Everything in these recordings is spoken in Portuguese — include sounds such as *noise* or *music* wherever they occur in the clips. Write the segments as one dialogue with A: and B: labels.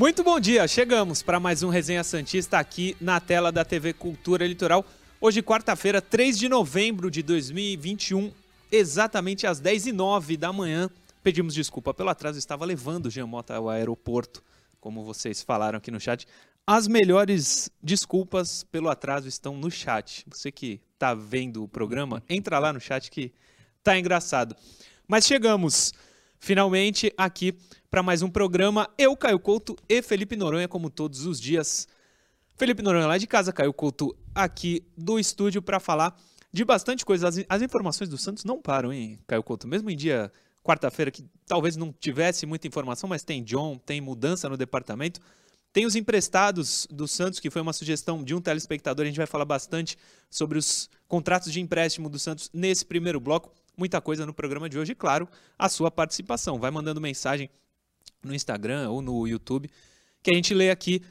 A: Muito bom dia, chegamos para mais um Resenha Santista aqui na tela da TV Cultura Litoral. Hoje, quarta-feira, 3 de novembro de 2021, exatamente às 10h09 da manhã. Pedimos desculpa pelo atraso, estava levando o Jean ao aeroporto, como vocês falaram aqui no chat. As melhores desculpas pelo atraso estão no chat. Você que está vendo o programa, entra lá no chat que tá engraçado. Mas chegamos finalmente aqui para mais um programa. Eu, Caio Couto e Felipe Noronha, como todos os dias. Felipe Noronha lá de casa, Caio Couto aqui do estúdio para falar de bastante coisa. As, as, informações do Santos não param, hein, Caio Couto? Mesmo em dia quarta-feira que talvez não tivesse muita informação, mas tem John, tem mudança no departamento. Tem os emprestados do Santos, que foi uma sugestão de um telespectador. A gente vai falar bastante sobre os contratos de empréstimo do Santos nesse primeiro bloco. Muita coisa no programa de hoje, claro, a sua participação. Vai mandando mensagem no Instagram ou no YouTube, que a gente lê aqui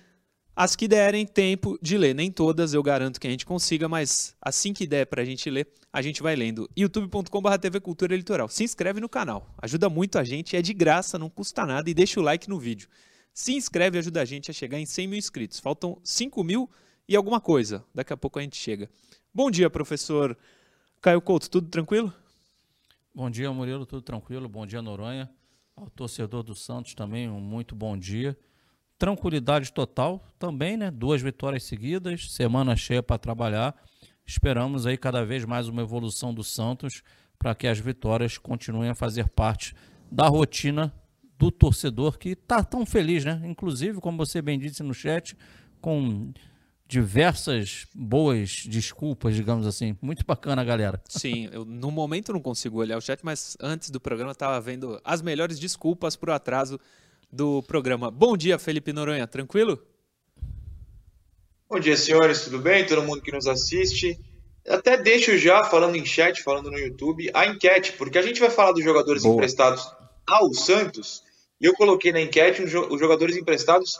A: as que derem tempo de ler. Nem todas eu garanto que a gente consiga, mas assim que der para a gente ler, a gente vai lendo. youtube.com.br TV Cultura Litoral. Se inscreve no canal, ajuda muito a gente, é de graça, não custa nada e deixa o like no vídeo. Se inscreve e ajuda a gente a chegar em 100 mil inscritos. Faltam 5 mil e alguma coisa. Daqui a pouco a gente chega. Bom dia, professor Caio Couto. Tudo tranquilo?
B: Bom dia, Murilo. Tudo tranquilo. Bom dia, Noronha. Ao torcedor do Santos também, um muito bom dia. Tranquilidade total também, né? Duas vitórias seguidas, semana cheia para trabalhar. Esperamos aí cada vez mais uma evolução do Santos para que as vitórias continuem a fazer parte da rotina do torcedor que está tão feliz, né? Inclusive, como você bem disse no chat, com diversas boas desculpas, digamos assim. Muito bacana, galera.
A: Sim, eu no momento não consigo olhar o chat, mas antes do programa estava vendo as melhores desculpas para o atraso do programa. Bom dia, Felipe Noronha, tranquilo?
C: Bom dia, senhores, tudo bem? Todo mundo que nos assiste. Até deixo já, falando em chat, falando no YouTube, a enquete, porque a gente vai falar dos jogadores Boa. emprestados ao Santos e eu coloquei na enquete os jogadores emprestados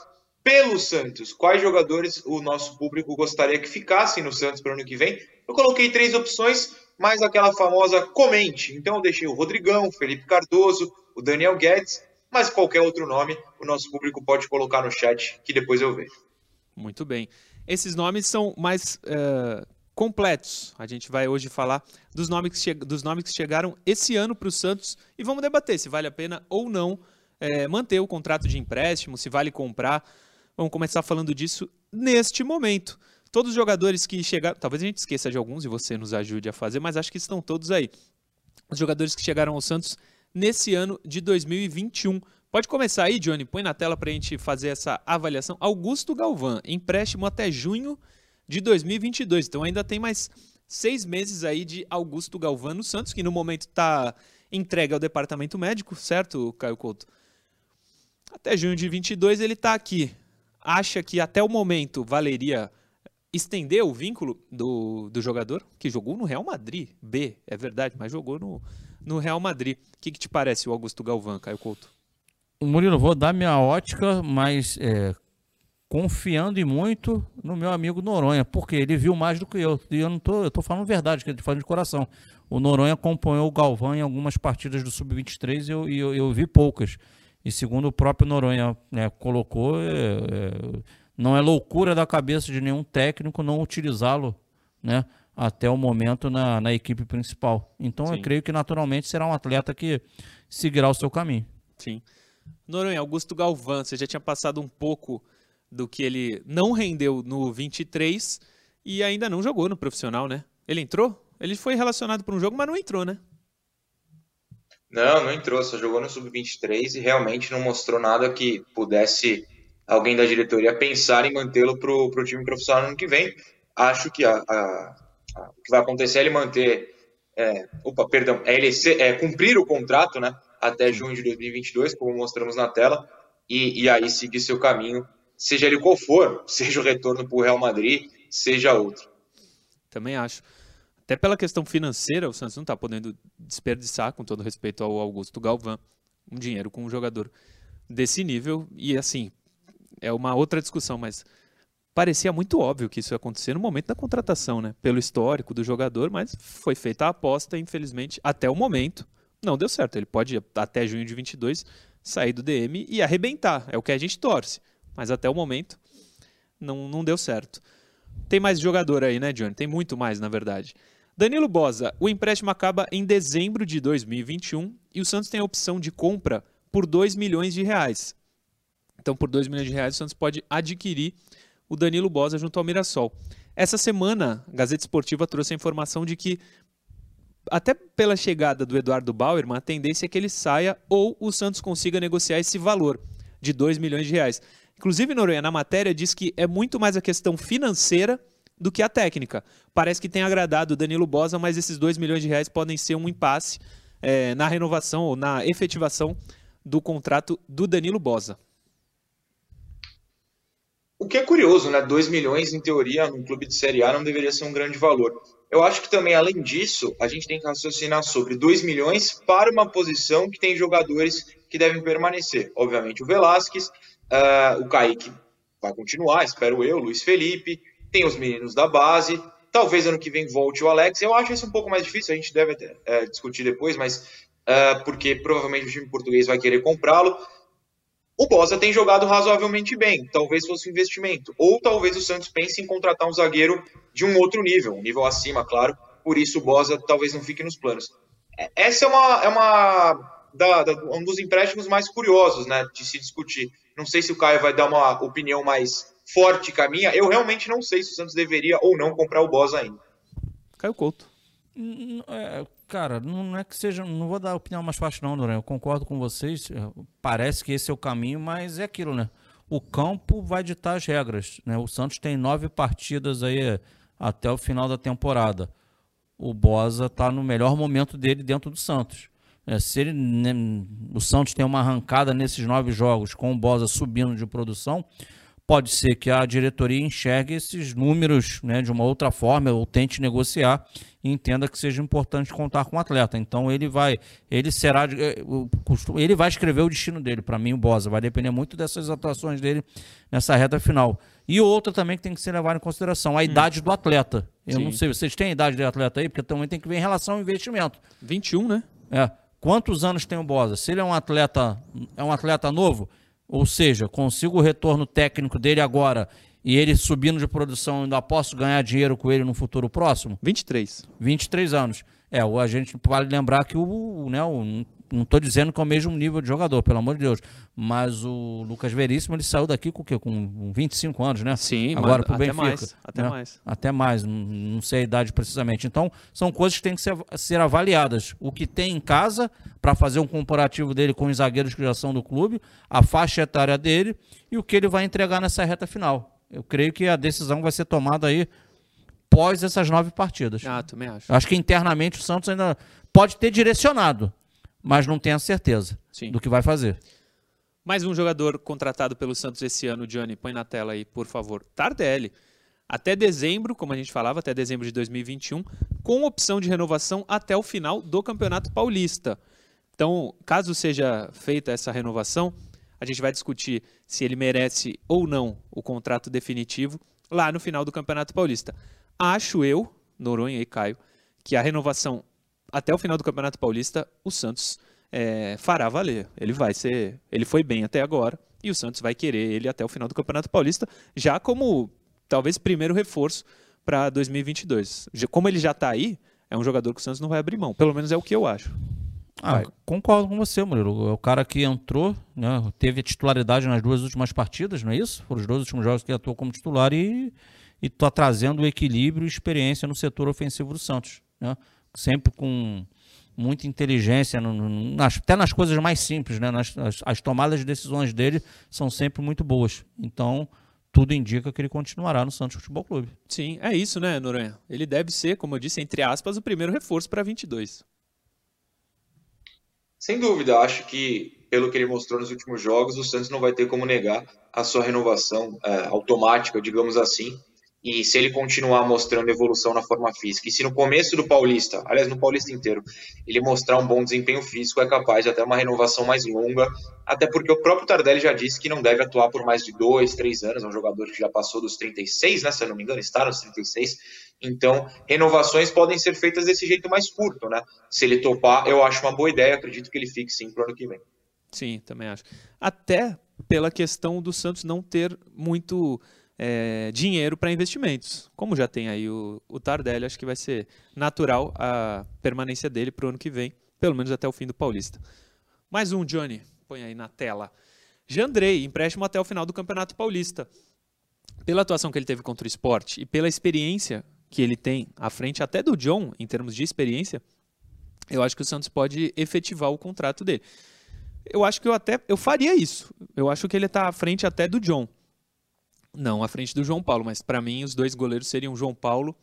C: pelo Santos. Quais jogadores o nosso público gostaria que ficassem no Santos para o ano que vem? Eu coloquei três opções, mais aquela famosa comente. Então eu deixei o Rodrigão, Felipe Cardoso, o Daniel Guedes, mas qualquer outro nome o nosso público pode colocar no chat que depois eu vejo.
A: Muito bem. Esses nomes são mais uh, completos. A gente vai hoje falar dos nomes que, dos nomes que chegaram esse ano para o Santos e vamos debater se vale a pena ou não é, manter o contrato de empréstimo, se vale comprar. Vamos começar falando disso neste momento. Todos os jogadores que chegaram, talvez a gente esqueça de alguns e você nos ajude a fazer, mas acho que estão todos aí. Os jogadores que chegaram ao Santos nesse ano de 2021. Pode começar aí, Johnny, põe na tela para a gente fazer essa avaliação. Augusto Galvão, empréstimo até junho de 2022. Então ainda tem mais seis meses aí de Augusto Galvão no Santos, que no momento está entregue ao departamento médico, certo, Caio Couto? Até junho de 22 ele está aqui. Acha que até o momento valeria estender o vínculo do, do jogador que jogou no Real Madrid? B, é verdade, mas jogou no, no Real Madrid. O que, que te parece o Augusto Galvão, Caio Couto?
B: Murilo, vou dar minha ótica, mas é, confiando e muito no meu amigo Noronha, porque ele viu mais do que eu. E eu não tô, eu tô falando verdade, que ele falando de coração. O Noronha acompanhou o Galvão em algumas partidas do Sub-23 e eu, eu, eu vi poucas. E segundo o próprio Noronha né, colocou, é, é, não é loucura da cabeça de nenhum técnico não utilizá-lo né, até o momento na, na equipe principal. Então Sim. eu creio que naturalmente será um atleta que seguirá o seu caminho.
A: Sim. Noronha, Augusto Galvão, você já tinha passado um pouco do que ele não rendeu no 23 e ainda não jogou no profissional, né? Ele entrou? Ele foi relacionado para um jogo, mas não entrou, né?
C: Não, não entrou, só jogou no Sub-23 e realmente não mostrou nada que pudesse alguém da diretoria pensar em mantê-lo para o time profissional no ano que vem. Acho que a, a, a, o que vai acontecer é ele manter. É, opa, perdão, é ele ser, é, cumprir o contrato né, até junho de 2022, como mostramos na tela, e, e aí seguir seu caminho, seja ele qual for, *laughs* seja o retorno para o Real Madrid, seja outro.
A: Também acho. Até pela questão financeira, o Santos não está podendo desperdiçar, com todo respeito ao Augusto Galvão, um dinheiro com um jogador desse nível. E assim, é uma outra discussão, mas parecia muito óbvio que isso ia acontecer no momento da contratação, né? Pelo histórico do jogador, mas foi feita a aposta, infelizmente, até o momento, não deu certo. Ele pode, até junho de 22, sair do DM e arrebentar. É o que a gente torce. Mas até o momento não, não deu certo. Tem mais jogador aí, né, Johnny? Tem muito mais, na verdade. Danilo Bosa, o empréstimo acaba em dezembro de 2021 e o Santos tem a opção de compra por 2 milhões de reais. Então, por 2 milhões de reais, o Santos pode adquirir o Danilo Bosa junto ao Mirassol. Essa semana, a Gazeta Esportiva trouxe a informação de que, até pela chegada do Eduardo Bauerman, a tendência é que ele saia ou o Santos consiga negociar esse valor de 2 milhões de reais. Inclusive, Noronha, na matéria, diz que é muito mais a questão financeira do que a técnica. Parece que tem agradado o Danilo Bosa, mas esses 2 milhões de reais podem ser um impasse é, na renovação ou na efetivação do contrato do Danilo Bosa.
C: O que é curioso, né? 2 milhões, em teoria, num clube de Série A não deveria ser um grande valor. Eu acho que também, além disso, a gente tem que raciocinar sobre 2 milhões para uma posição que tem jogadores que devem permanecer. Obviamente, o Velasquez, uh, o Kaique vai continuar, espero eu, Luiz Felipe, tem os meninos da base. Talvez ano que vem volte o Alex. Eu acho isso um pouco mais difícil, a gente deve até, é, discutir depois, mas uh, porque provavelmente o time português vai querer comprá-lo. O Bosa tem jogado razoavelmente bem, talvez fosse um investimento. Ou talvez o Santos pense em contratar um zagueiro de um outro nível, um nível acima, claro. Por isso o Bosa talvez não fique nos planos. É, essa é uma, é uma da, da, um dos empréstimos mais curiosos né, de se discutir. Não sei se o Caio vai dar uma opinião mais forte que a minha. Eu realmente não sei se o Santos deveria ou não comprar o Bosa ainda.
A: Caio Couto.
B: É, cara, não é que seja. Não vou dar a opinião mais fácil, não, Duran. Eu concordo com vocês. É, parece que esse é o caminho, mas é aquilo, né? O campo vai ditar as regras. Né? O Santos tem nove partidas aí até o final da temporada. O Bosa está no melhor momento dele dentro do Santos. É, se ele, né, o Santos tem uma arrancada nesses nove jogos com o Bosa subindo de produção, pode ser que a diretoria enxergue esses números né, de uma outra forma ou tente negociar e entenda que seja importante contar com o atleta. Então ele vai, ele será, eh, ele vai escrever o destino dele. Para mim, o Bosa vai depender muito dessas atuações dele nessa reta final. E outra também que tem que ser levado em consideração, a hum. idade do atleta. Eu Sim. não sei, vocês têm a idade do atleta aí? Porque também tem que ver em relação ao investimento.
A: 21, né?
B: É. Quantos anos tem o Bosa? Se ele é um atleta, é um atleta novo, ou seja, consigo o retorno técnico dele agora e ele subindo de produção, ainda posso ganhar dinheiro com ele no futuro próximo?
A: 23.
B: 23 anos. É, a gente vale lembrar que o, né, o não estou dizendo que é o mesmo nível de jogador, pelo amor de Deus. Mas o Lucas Veríssimo, ele saiu daqui com o quê? Com 25 anos, né?
A: Sim,
B: Agora
A: pro até mais. Até
B: né?
A: mais.
B: Até mais, não, não, sei a idade precisamente. Então, são coisas que têm que ser, ser avaliadas. O que tem em casa, para fazer um comparativo dele com os zagueiros que já são do clube, a faixa etária dele e o que ele vai entregar nessa reta final. Eu creio que a decisão vai ser tomada aí pós essas nove partidas.
A: Ah, também acho.
B: Acho que internamente o Santos ainda pode ter direcionado mas não tem a certeza Sim. do que vai fazer.
A: Mais um jogador contratado pelo Santos esse ano, Johnny, põe na tela aí, por favor. Tardelli. Até dezembro, como a gente falava, até dezembro de 2021, com opção de renovação até o final do Campeonato Paulista. Então, caso seja feita essa renovação, a gente vai discutir se ele merece ou não o contrato definitivo lá no final do Campeonato Paulista. Acho eu, Noronha e Caio, que a renovação até o final do Campeonato Paulista, o Santos é, fará valer. Ele vai ser. Ele foi bem até agora e o Santos vai querer ele até o final do Campeonato Paulista, já como talvez primeiro reforço para 2022. Como ele já está aí, é um jogador que o Santos não vai abrir mão. Pelo menos é o que eu acho.
B: Ah, concordo com você, Murilo. É o cara que entrou, né, teve titularidade nas duas últimas partidas, não é isso? Foram os dois últimos jogos que ele atuou como titular e está trazendo equilíbrio e experiência no setor ofensivo do Santos. Né? Sempre com muita inteligência, no, no, nas, até nas coisas mais simples, né? Nas, as, as, tomadas de decisões dele são sempre muito boas. Então, tudo indica que ele continuará no Santos Futebol Clube.
A: Sim, é isso, né, Noronha? Ele deve ser, como eu disse, entre aspas, o primeiro reforço para 22.
C: Sem dúvida, acho que, pelo que ele mostrou nos últimos jogos, o Santos não vai ter como negar a sua renovação é, automática, digamos assim e se ele continuar mostrando evolução na forma física, e se no começo do Paulista, aliás, no Paulista inteiro, ele mostrar um bom desempenho físico, é capaz de até uma renovação mais longa, até porque o próprio Tardelli já disse que não deve atuar por mais de dois, três anos, é um jogador que já passou dos 36, né, se eu não me engano, está nos 36, então renovações podem ser feitas desse jeito mais curto, né, se ele topar, eu acho uma boa ideia, acredito que ele fique sim para o ano que vem.
A: Sim, também acho. Até pela questão do Santos não ter muito é, dinheiro para investimentos. Como já tem aí o, o Tardelli, acho que vai ser natural a permanência dele para o ano que vem, pelo menos até o fim do Paulista. Mais um, Johnny, põe aí na tela. Jandrei, empréstimo até o final do Campeonato Paulista. Pela atuação que ele teve contra o esporte e pela experiência que ele tem à frente até do John, em termos de experiência, eu acho que o Santos pode efetivar o contrato dele. Eu acho que eu até eu faria isso. Eu acho que ele está à frente até do John. Não à frente do João Paulo, mas para mim os dois goleiros seriam João Paulo,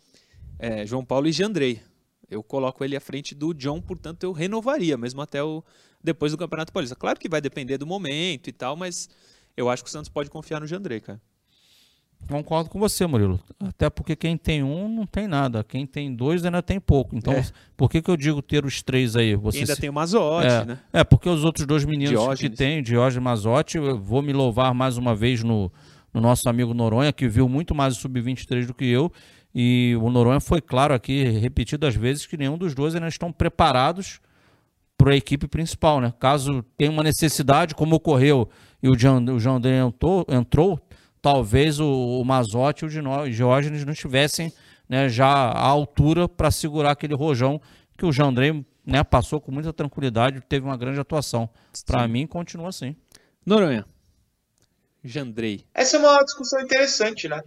A: é, João Paulo e Jandrei. Eu coloco ele à frente do John, portanto eu renovaria, mesmo até o depois do Campeonato Paulista. Claro que vai depender do momento e tal, mas eu acho que o Santos pode confiar no Jandrei, cara.
B: Concordo com você, Murilo. Até porque quem tem um não tem nada. Quem tem dois ainda tem pouco. Então, é. por que, que eu digo ter os três aí?
A: Você ainda se... tem o Mazotti,
B: é,
A: né?
B: É, porque os outros dois meninos Diógenes. que tem, Diógenes e Mazotti, eu vou me louvar mais uma vez no, no nosso amigo Noronha, que viu muito mais o Sub-23 do que eu. E o Noronha foi claro aqui, repetidas vezes, que nenhum dos dois ainda estão preparados para a equipe principal, né? Caso tenha uma necessidade, como ocorreu, e o Jean, o Jean entrou, entrou talvez o, o Mazotti e o Diógenes não estivessem né, já à altura para segurar aquele rojão que o Jandrei né, passou com muita tranquilidade, teve uma grande atuação. Para mim, continua assim.
A: Noronha. Jandrei.
C: Essa é uma discussão interessante, né?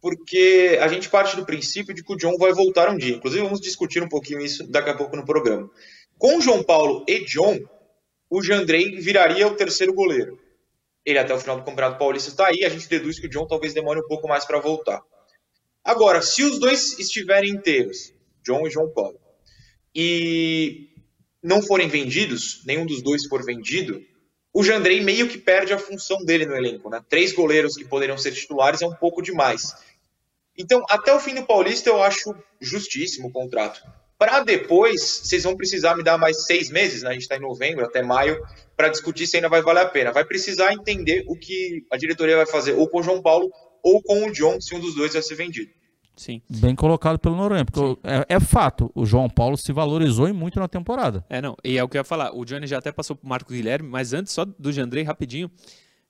C: Porque a gente parte do princípio de que o John vai voltar um dia. Inclusive, vamos discutir um pouquinho isso daqui a pouco no programa. Com João Paulo e John, o Jandrei viraria o terceiro goleiro ele até o final do Campeonato Paulista está aí, a gente deduz que o John talvez demore um pouco mais para voltar. Agora, se os dois estiverem inteiros, John e João Paulo, e não forem vendidos, nenhum dos dois for vendido, o Jandrei meio que perde a função dele no elenco. Né? Três goleiros que poderiam ser titulares é um pouco demais. Então, até o fim do Paulista, eu acho justíssimo o contrato. Para depois, vocês vão precisar me dar mais seis meses, né? a gente está em novembro, até maio, para discutir se ainda vai valer a pena. Vai precisar entender o que a diretoria vai fazer, ou com o João Paulo, ou com o John, se um dos dois vai ser vendido.
B: Sim. Bem colocado pelo Noronha, porque é, é, fato, o João Paulo se valorizou e muito na temporada.
A: É, não, e é o que eu ia falar, o Johnny já até passou pro Marcos Guilherme, mas antes só do Jandrei, rapidinho,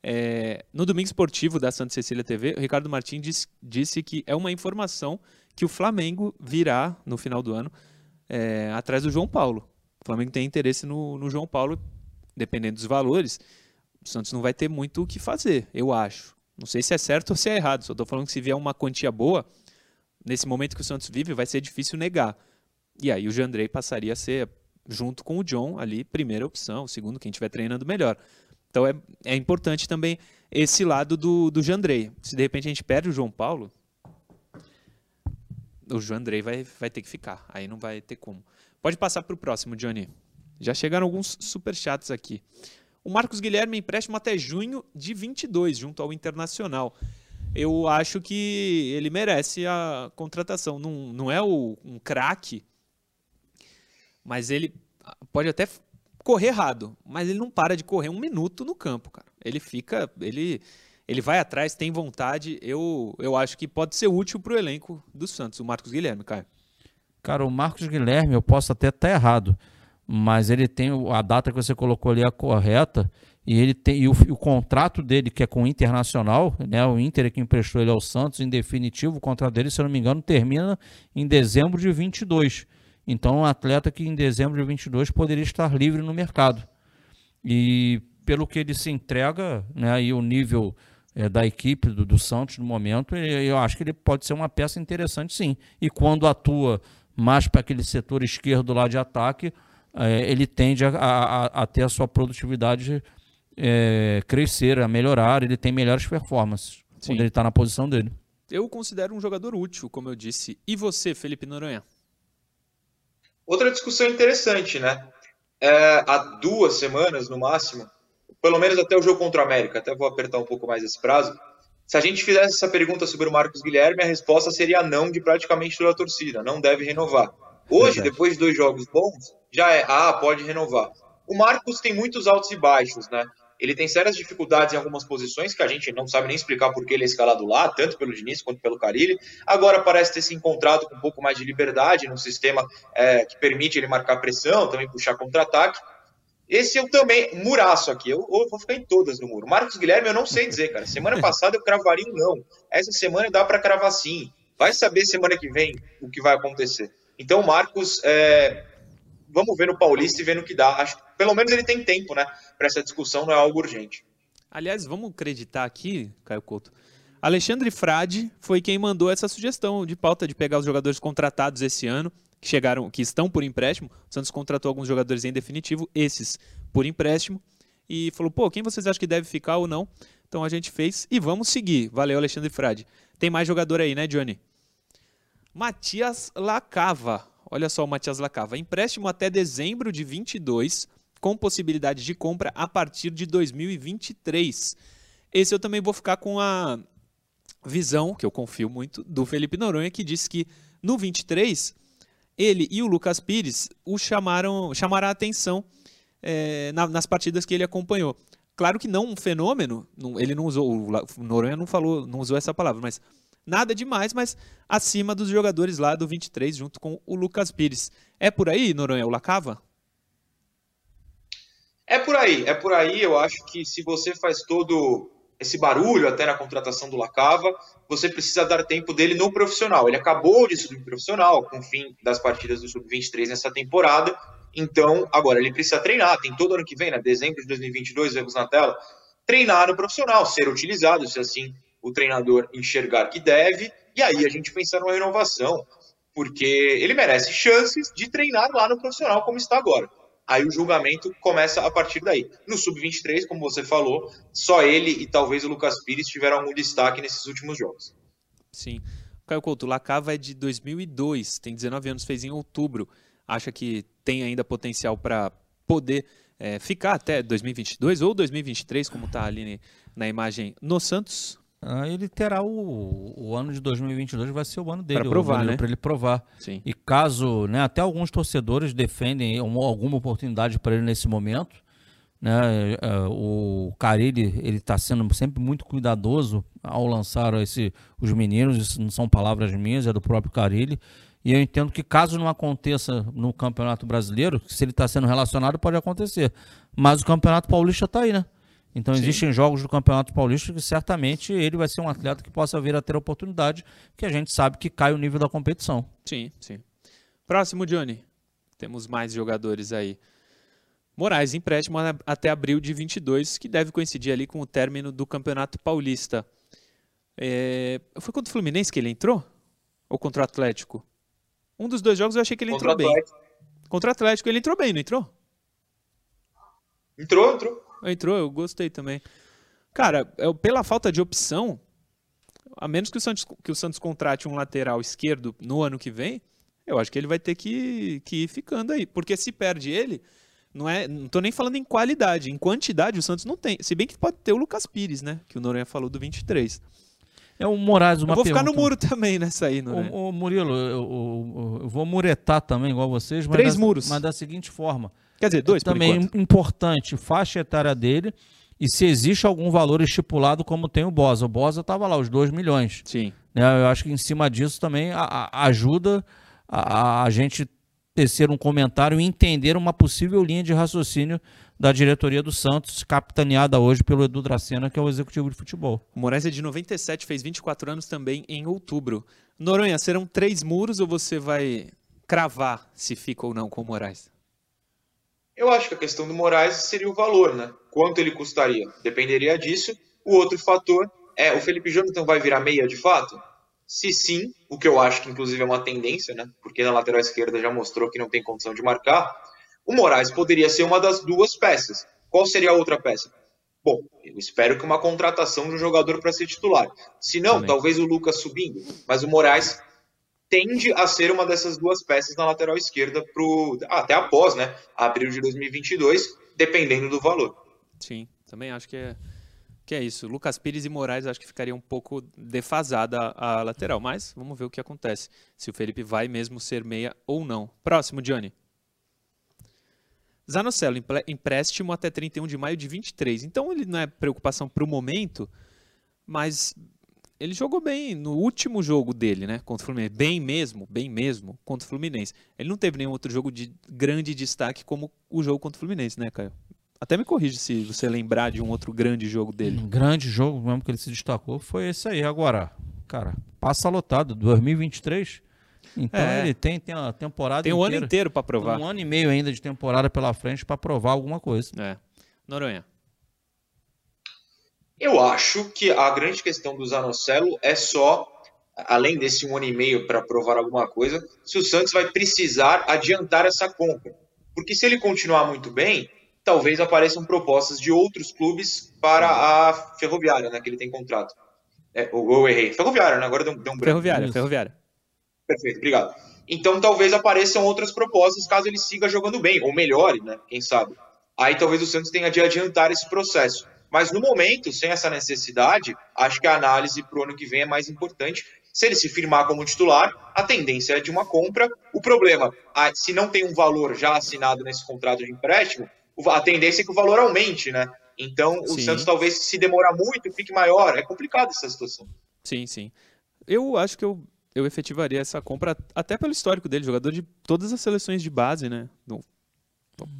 A: é, no Domingo Esportivo da Santa Cecília TV, o Ricardo Martins disse, disse que é uma informação que o Flamengo virá, no final do ano, é, atrás do João Paulo. O Flamengo tem interesse no, no João Paulo, dependendo dos valores. O Santos não vai ter muito o que fazer, eu acho. Não sei se é certo ou se é errado, só estou falando que se vier uma quantia boa, nesse momento que o Santos vive, vai ser difícil negar. E aí o Jandrei passaria a ser, junto com o John, ali, primeira opção, segundo, quem estiver treinando melhor. Então é, é importante também esse lado do, do Jandrei. Se de repente a gente perde o João Paulo, o João Andrei vai, vai ter que ficar. Aí não vai ter como. Pode passar para o próximo, Johnny. Já chegaram alguns super chats aqui. O Marcos Guilherme empréstimo até junho de 22, junto ao Internacional. Eu acho que ele merece a contratação. Não, não é o, um craque, mas ele pode até correr errado, mas ele não para de correr um minuto no campo, cara. Ele fica, ele ele vai atrás, tem vontade. Eu, eu acho que pode ser útil para o elenco do Santos, o Marcos Guilherme, Caio.
B: Cara, o Marcos Guilherme, eu posso até estar errado, mas ele tem a data que você colocou ali a correta e ele tem e o, o, contrato dele que é com o Internacional, né? O Inter é que emprestou ele ao Santos em definitivo, o contrato dele, se eu não me engano, termina em dezembro de 22. Então, um atleta que em dezembro de 22 poderia estar livre no mercado. E pelo que ele se entrega, né, e o nível é, da equipe do, do, Santos no momento, eu acho que ele pode ser uma peça interessante sim. E quando atua mais para aquele setor esquerdo lá de ataque, é, ele tende a, a, a, ter a sua produtividade é, crescer, a melhorar, ele tem melhores performances sim. quando ele está na posição dele.
A: Eu considero um jogador útil, como eu disse. E você, Felipe Noronha?
C: Outra discussão interessante, né? É, há duas semanas, no máximo, pelo menos até o jogo contra o América, até vou apertar um pouco mais esse prazo. Se a gente fizesse essa pergunta sobre o Marcos Guilherme, a resposta seria não de praticamente toda a torcida, não deve renovar. Hoje, depois de dois jogos bons, já é, ah, pode renovar. O Marcos tem muitos altos e baixos, né? Ele tem sérias dificuldades em algumas posições que a gente não sabe nem explicar por que ele é escalado lá, tanto pelo Diniz quanto pelo Carilli. Agora parece ter se encontrado com um pouco mais de liberdade num sistema é, que permite ele marcar pressão, também puxar contra-ataque. Esse eu também, muraço aqui, eu, eu, vou ficar em todas no muro. Marcos Guilherme, eu não sei dizer, cara. Semana *laughs* passada eu cravaria um não. Essa semana dá para cravar sim. Vai saber semana que vem o que vai acontecer. Então, Marcos, é, vamos ver no Paulista e ver no que dá. Acho pelo menos ele tem tempo, né? Para essa discussão, não é algo urgente.
A: Aliás, vamos acreditar aqui, Caio Couto. Alexandre Frade foi quem mandou essa sugestão de pauta de pegar os jogadores contratados esse ano que chegaram, que estão por empréstimo. O Santos contratou alguns jogadores em definitivo, esses por empréstimo, e falou: pô, quem vocês acham que deve ficar ou não? Então a gente fez e vamos seguir. Valeu, Alexandre Frade. Tem mais jogador aí, né, Johnny? Matias Lacava. Olha só o Matias Lacava. Empréstimo até dezembro de 22, com possibilidade de compra a partir de 2023. Esse eu também vou ficar com a visão, que eu confio muito, do Felipe Noronha, que disse que no 23 ele e o Lucas Pires o chamaram, chamaram a atenção é, na, nas partidas que ele acompanhou. Claro que não um fenômeno, não, ele não usou, o Noronha não falou, não usou essa palavra, mas nada demais, mas acima dos jogadores lá do 23, junto com o Lucas Pires. É por aí, Noronha, o Lacava?
C: É por aí, é por aí. Eu acho que se você faz todo esse barulho até na contratação do Lacava, você precisa dar tempo dele no profissional. Ele acabou de subir profissional com o fim das partidas do Sub-23 nessa temporada, então agora ele precisa treinar. Tem todo ano que vem, né? Dezembro de 2022, vemos na tela, treinar no profissional, ser utilizado, se assim o treinador enxergar que deve, e aí a gente pensar numa renovação, porque ele merece chances de treinar lá no profissional como está agora aí o julgamento começa a partir daí. No Sub-23, como você falou, só ele e talvez o Lucas Pires tiveram algum destaque nesses últimos jogos.
A: Sim. Caio Couto, Lacava é de 2002, tem 19 anos, fez em outubro. Acha que tem ainda potencial para poder é, ficar até 2022 ou 2023, como está ali na imagem no Santos?
B: Ah, ele terá o, o ano de 2022 vai ser o ano dele,
A: para provar, né?
B: Para ele provar.
A: Sim.
B: E caso, né, até alguns torcedores defendem alguma oportunidade para ele nesse momento, né? É, o Carilli ele está sendo sempre muito cuidadoso ao lançar esse, os meninos. Isso não são palavras minhas, é do próprio Carilli. E eu entendo que caso não aconteça no Campeonato Brasileiro, se ele está sendo relacionado, pode acontecer. Mas o Campeonato Paulista está aí, né? Então Sim. existem jogos do Campeonato Paulista que certamente ele vai ser um atleta que possa vir a ter oportunidade, que a gente sabe que cai o nível da competição.
A: Sim, sim. Próximo, Johnny. Temos mais jogadores aí. Moraes, empréstimo até abril de 22, que deve coincidir ali com o término do Campeonato Paulista. É... Foi contra o Fluminense que ele entrou? Ou contra o Atlético? Um dos dois jogos eu achei que ele contra entrou bem. Contra o Atlético ele entrou bem, não entrou?
C: Entrou, entrou.
A: Entrou, eu gostei também. Cara, eu, pela falta de opção, a menos que o, Santos, que o Santos contrate um lateral esquerdo no ano que vem, eu acho que ele vai ter que, que ir ficando aí. Porque se perde ele, não é. Não tô nem falando em qualidade, em quantidade o Santos não tem. Se bem que pode ter o Lucas Pires, né? Que o Noronha falou do 23.
B: É o Moraes, uma
A: Eu vou
B: pergunta.
A: ficar no muro também nessa aí, Noronha.
B: Murilo, eu, eu, eu, vou muretar também, igual vocês. Mas
A: Três
B: da,
A: muros.
B: Mas da seguinte forma.
A: Quer dizer, dois
B: Também importante, faixa etária dele e se existe algum valor estipulado como tem o Bosa. O Bosa estava lá, os 2 milhões.
A: Sim.
B: Né? Eu acho que em cima disso também ajuda a, a, gente tecer um comentário e entender uma possível linha de raciocínio da diretoria do Santos, capitaneada hoje pelo Edu Dracena, que é o executivo de futebol.
A: O Moraes é de 97, fez 24 anos também em outubro. Noronha, serão três muros ou você vai cravar se fica ou não com o Moraes?
C: Eu acho que a questão do Moraes seria o valor, né? Quanto ele custaria? Dependeria disso. O outro fator é o Felipe Jonathan vai virar meia de fato? Se sim, o que eu acho que inclusive é uma tendência, né? Porque na lateral esquerda já mostrou que não tem condição de marcar. O Moraes poderia ser uma das duas peças. Qual seria a outra peça? Bom, eu espero que uma contratação de um jogador para ser titular. Se não, Também. talvez o Lucas subindo. Mas o Moraes tende a ser uma dessas duas peças na lateral esquerda pro, até após, né, abril de 2022, dependendo do valor.
A: Sim, também acho que é, que é isso. Lucas Pires e Moraes acho que ficaria um pouco defasada a, a lateral, mas vamos ver o que acontece. Se o Felipe vai mesmo ser meia ou não. Próximo, Johnny. Zanocelo, empréstimo até 31 de maio de 23. Então ele não é preocupação para o momento, mas ele jogou bem no último jogo dele, né? Contra o Fluminense. Bem mesmo, bem mesmo, contra o Fluminense. Ele não teve nenhum outro jogo de grande destaque como o jogo contra o Fluminense, né, Caio? Até me corrige se você lembrar de um outro grande jogo dele. Um
B: grande jogo mesmo que ele se destacou foi esse aí. Agora, cara, passa lotado, 2023. Então é. ele tem, tem a temporada
A: Tem um inteira, ano inteiro para provar.
B: Um ano e meio ainda de temporada pela frente para provar alguma coisa.
A: É. Noronha.
C: Eu acho que a grande questão do Zanocelo é só, além desse um ano e meio para provar alguma coisa, se o Santos vai precisar adiantar essa compra. Porque se ele continuar muito bem, talvez apareçam propostas de outros clubes para a Ferroviária, né, que ele tem contrato. É, ou eu errei. Ferroviária, né? Agora deu, deu um
A: branco. Ferroviária, Ferroviária.
C: Perfeito, obrigado. Então talvez apareçam outras propostas caso ele siga jogando bem, ou melhore, né? Quem sabe. Aí talvez o Santos tenha de adiantar esse processo. Mas no momento, sem essa necessidade, acho que a análise para o ano que vem é mais importante. Se ele se firmar como titular, a tendência é de uma compra. O problema, se não tem um valor já assinado nesse contrato de empréstimo, a tendência é que o valor aumente, né? Então o sim. Santos talvez se demorar muito, fique maior. É complicado essa situação.
A: Sim, sim. Eu acho que eu, eu efetivaria essa compra até pelo histórico dele, jogador de todas as seleções de base, né?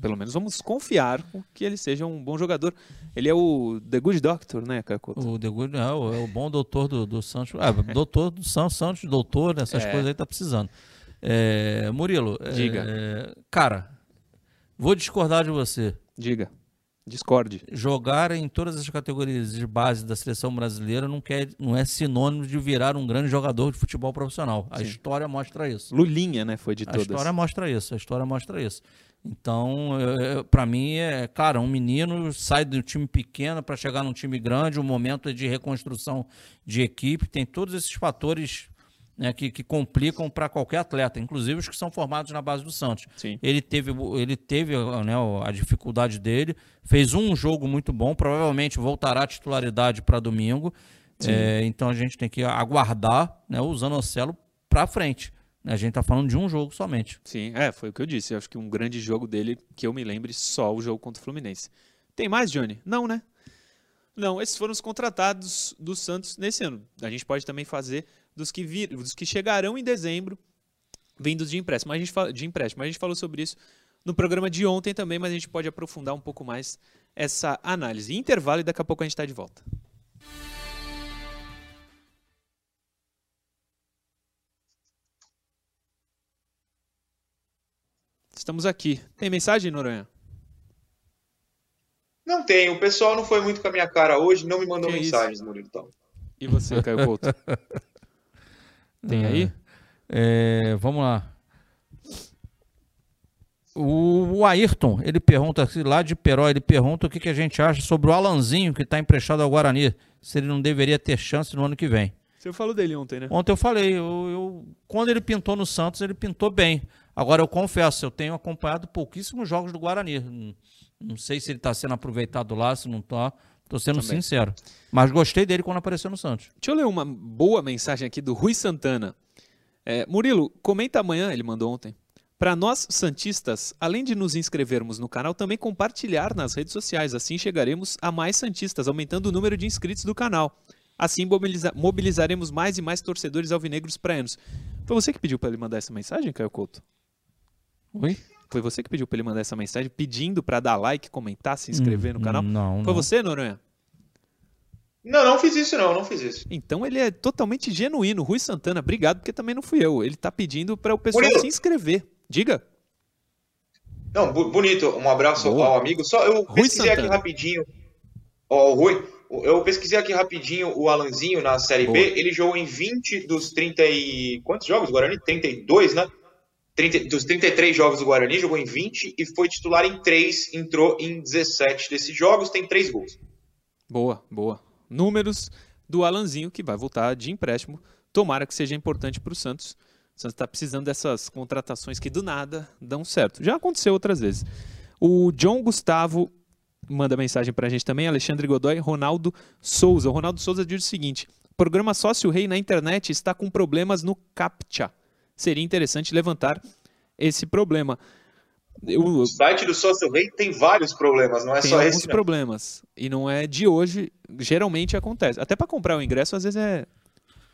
A: Pelo menos vamos confiar que ele seja um bom jogador. Ele é o The Good Doctor, né, Cacoto?
B: O The Good é o, é o bom doutor do, do Santos. Ah, doutor do Santos, Santos, doutor, essas é. coisas aí tá precisando. É, Murilo,
A: é, diga.
B: É, cara, vou discordar de você.
A: Diga. Discorde.
B: Jogar em todas as categorias de base da seleção brasileira não, quer, não é sinônimo de virar um grande jogador de futebol profissional. A Sim. história mostra isso.
A: Lulinha, né? Foi de
B: a
A: todas.
B: A história mostra isso. A história mostra isso. Então, para mim, é, cara, um menino sai do time pequeno para chegar num time grande, o um momento é de reconstrução de equipe, tem todos esses fatores né, que, que, complicam para qualquer atleta, inclusive os que são formados na base do Santos.
A: Sim.
B: Ele teve, ele teve né, a dificuldade dele, fez um jogo muito bom, provavelmente voltará à titularidade para domingo. É, então a gente tem que aguardar né, o Zanocelo para frente. A gente tá falando de um jogo somente.
A: Sim, é, foi o que eu disse. Eu acho que um grande jogo dele, que eu me lembre, só o jogo contra o Fluminense. Tem mais, Johnny? Não, né? Não, esses foram os contratados do Santos nesse ano. A gente pode também fazer dos que, vir, dos que chegarão em dezembro, vindos de empréstimo. A gente fala, de empréstimo. A gente falou sobre isso no programa de ontem também, mas a gente pode aprofundar um pouco mais essa análise. Intervalo e daqui a pouco a gente está de volta. Estamos aqui. Tem mensagem, Noronha?
C: Não tem. O pessoal não foi muito com a minha cara hoje, não me mandou que mensagens, Murilo. Então.
A: E você, Caio Couto? *laughs* tem aí?
B: É, vamos lá. O, o Ayrton, ele pergunta, lá de Peró, ele pergunta o que, que a gente acha sobre o Alanzinho, que está emprestado ao Guarani, se ele não deveria ter chance no ano que vem.
A: Você falou dele ontem, né?
B: Ontem eu falei, eu, eu, quando ele pintou no Santos, ele pintou bem. Agora, eu confesso, eu tenho acompanhado pouquíssimos jogos do Guarani. Não, não sei se ele está sendo aproveitado lá, se não está. Estou sendo Também. sincero. Mas gostei dele quando apareceu no Santos.
A: Deixa eu ler uma boa mensagem aqui do Rui Santana. É, Murilo, comenta amanhã, ele mandou ontem. Para nós, Santistas, além de nos inscrevermos no canal, também compartilhar nas redes sociais. Assim chegaremos a mais Santistas, aumentando o número de inscritos do canal. Assim mobiliza mobilizaremos mais e mais torcedores alvinegros praianos. Foi você que pediu para ele mandar essa mensagem, Caio Couto?
B: Oi?
A: Foi você que pediu para ele mandar essa mensagem pedindo para dar like, comentar, se inscrever no canal?
B: Não.
A: Foi
B: não.
A: você, Noronha?
C: Não, não fiz isso não, não fiz isso.
A: Então ele é totalmente genuíno. Rui Santana, obrigado, porque também não fui eu. Ele tá pedindo para o pessoal Bonito. se inscrever. Diga.
C: Não, bonito. Um abraço Boa. ao amigo. Só eu Rui pesquisei Santana. aqui rapidinho. Ó, o Rui, eu pesquisei aqui rapidinho o Alanzinho na Série Boa. B. Ele jogou em 20 dos 30 e quantos jogos, Guarani? 32, né? 30, dos 33 jogos do Guarani, jogou em 20 e foi titular em 3, entrou em 17 desses jogos, tem 3 gols.
A: Boa, boa. Números do Alanzinho, que vai voltar de empréstimo. Tomara que seja importante para o Santos. O Santos está precisando dessas contratações que do nada dão certo. Já aconteceu outras vezes. O John Gustavo manda mensagem para a gente também. Alexandre Godoy, Ronaldo Souza. O Ronaldo Souza diz o seguinte: programa Sócio Rei na internet está com problemas no CAPTCHA seria interessante levantar esse problema.
C: Eu, o site do Sócio Rei tem vários problemas, não é só esse. Tem alguns
A: problemas. E não é de hoje, geralmente acontece. Até para comprar o ingresso, às vezes é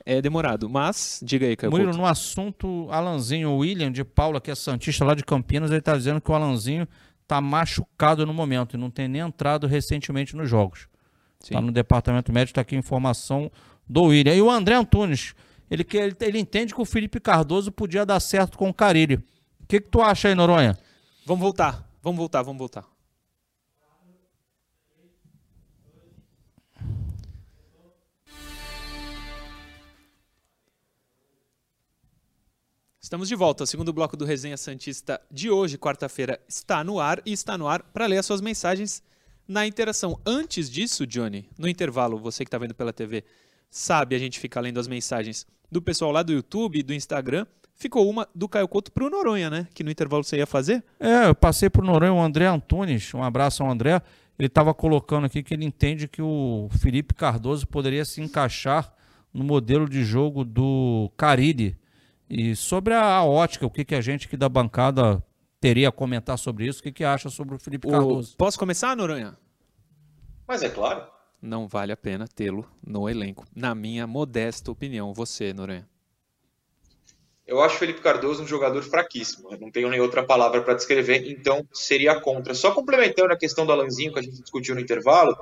A: é demorado. Mas, diga aí, Caio
B: Murilo, no assunto Alanzinho, o William de Paula, que é Santista lá de Campinas, ele está dizendo que o Alanzinho está machucado no momento e não tem nem entrado recentemente nos jogos. Está no departamento médico, está aqui a informação do William. E o André Antunes, ele, ele, ele entende que o Felipe Cardoso podia dar certo com o Carilli. O que, que tu acha aí, Noronha?
A: Vamos voltar, vamos voltar, vamos voltar. Estamos de volta. O segundo bloco do Resenha Santista de hoje, quarta-feira, está no ar e está no ar para ler as suas mensagens na interação. Antes disso, Johnny, no intervalo, você que está vendo pela TV, sabe, a gente fica lendo as mensagens do pessoal lá do YouTube e do Instagram. Ficou uma do Caio Couto para o Noronha, né? Que no intervalo você ia fazer.
B: É, eu passei para o Noronha, o André Antunes. Um abraço ao André. Ele estava colocando aqui que ele entende que o Felipe Cardoso poderia se encaixar no modelo de jogo do Carille e sobre a, a ótica, o que, que a gente aqui da bancada teria a comentar sobre isso, o que, que acha sobre o Felipe o... Cardoso?
A: Posso começar, Noronha?
C: Mas é claro.
A: Não vale a pena tê-lo no elenco, na minha modesta opinião. Você, Noronha.
C: Eu acho o Felipe Cardoso um jogador fraquíssimo. Eu não tenho nem outra palavra para descrever, então seria contra. Só complementando a questão do Alanzinho que a gente discutiu no intervalo,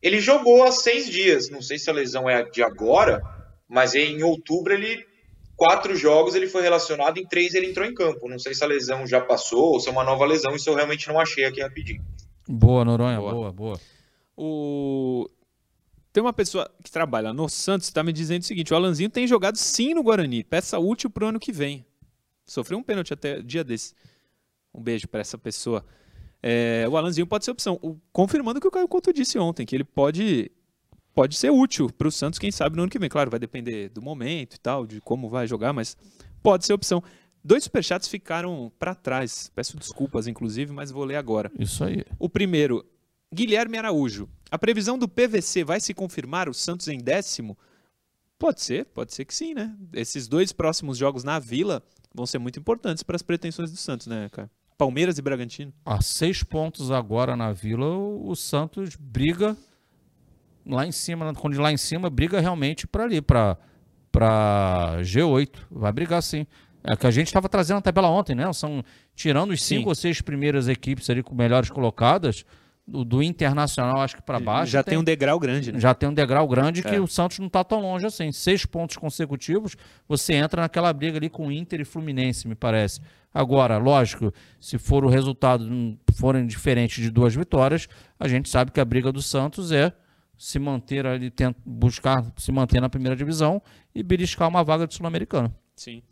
C: ele jogou há seis dias. Não sei se a lesão é de agora, mas em outubro ele quatro jogos ele foi relacionado, em três ele entrou em campo. Não sei se a lesão já passou ou se é uma nova lesão, isso eu realmente não achei aqui rapidinho.
B: Boa, Noronha, boa, boa. boa.
A: O... Tem uma pessoa que trabalha no Santos está me dizendo o seguinte: o Alanzinho tem jogado sim no Guarani, peça útil para o ano que vem. Sofreu um pênalti até dia desse. Um beijo para essa pessoa. É, o Alanzinho pode ser opção. O, confirmando o que o Caio Couto disse ontem, que ele pode pode ser útil para o Santos, quem sabe, no ano que vem. Claro, vai depender do momento e tal, de como vai jogar, mas pode ser opção. Dois superchats ficaram para trás. Peço desculpas, inclusive, mas vou ler agora.
B: Isso aí.
A: O primeiro, Guilherme Araújo. A previsão do PVC vai se confirmar o Santos em décimo? Pode ser, pode ser que sim, né? Esses dois próximos jogos na Vila vão ser muito importantes para as pretensões do Santos, né, cara? Palmeiras e Bragantino.
B: A seis pontos agora na Vila, o Santos briga lá em cima, quando lá em cima, briga realmente para ali, para para G8. Vai brigar sim. É que a gente estava trazendo a tabela ontem, né? São tirando os cinco sim. ou seis primeiras equipes ali com melhores colocadas, do, do Internacional acho que para baixo.
A: Já tem, tem, um degrau grande, né?
B: Já tem um degrau grande que é. o Santos não está tão longe assim. Seis pontos consecutivos, você entra naquela briga ali com Inter e Fluminense, me parece. Agora, lógico, se for o resultado forem diferentes de duas vitórias, a gente sabe que a briga do Santos é se manter ali, buscar se manter na primeira divisão e beliscar uma vaga de sul-americano.
A: Sim.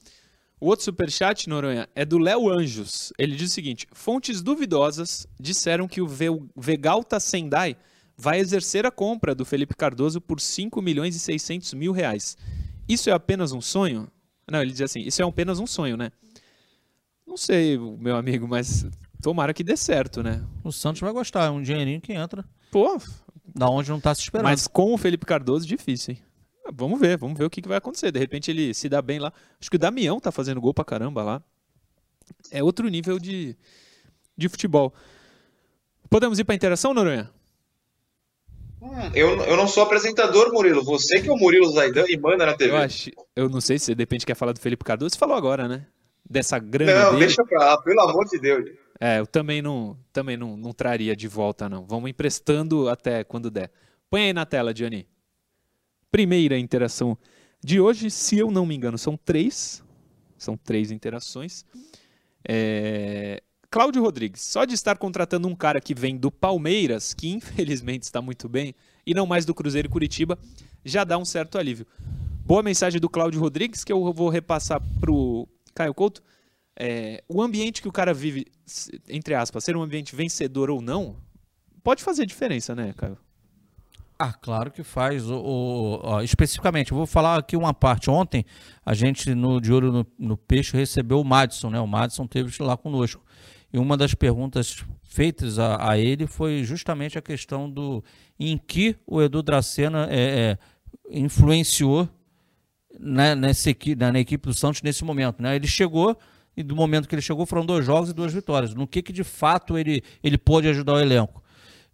A: O outro superchat, Noronha, é do Léo Anjos. Ele diz o seguinte: fontes duvidosas disseram que o Vegalta Sendai vai exercer a compra do Felipe Cardoso por 5 milhões e 600 mil reais. Isso é apenas um sonho? Não, ele diz assim: isso é apenas um sonho, né? Não sei, meu amigo, mas tomara que dê certo, né?
B: O Santos vai gostar, é um dinheirinho que entra.
A: Pô,
B: da onde não está se esperando.
A: Mas com o Felipe Cardoso, difícil, hein? Vamos ver, vamos ver o que, que vai acontecer. De repente ele se dá bem lá. Acho que o Damião tá fazendo gol pra caramba lá. É outro nível de, de futebol. Podemos ir pra interação, Noronha?
C: Hum, eu, eu não sou apresentador, Murilo. Você que é o Murilo Zaidan e manda na TV.
A: Eu, acho, eu não sei se de repente quer falar do Felipe Cardoso. Você falou agora, né? Dessa grande.
C: Não, dele. deixa pra lá, pelo amor de Deus.
A: É, eu também não, também não, não traria de volta, não. Vamos emprestando até quando der. Põe aí na tela, Johnny. Primeira interação de hoje, se eu não me engano, são três. São três interações. É... Cláudio Rodrigues, só de estar contratando um cara que vem do Palmeiras, que infelizmente está muito bem, e não mais do Cruzeiro e Curitiba, já dá um certo alívio. Boa mensagem do Cláudio Rodrigues, que eu vou repassar para o Caio Couto. É, o ambiente que o cara vive, entre aspas, ser um ambiente vencedor ou não, pode fazer diferença, né, Caio?
B: Ah, claro que faz. O, o ó, especificamente, eu vou falar aqui uma parte. Ontem, a gente no De Olho no, no Peixe recebeu o Madison, né? O Madison teve lá conosco. E uma das perguntas feitas a, a ele foi justamente a questão do em que o Edu Dracena é, é, influenciou né, nessa equipe, na, na equipe do Santos nesse momento. Né? Ele chegou e do momento que ele chegou foram dois jogos e duas vitórias. No que, que de fato ele, ele pôde ajudar o elenco?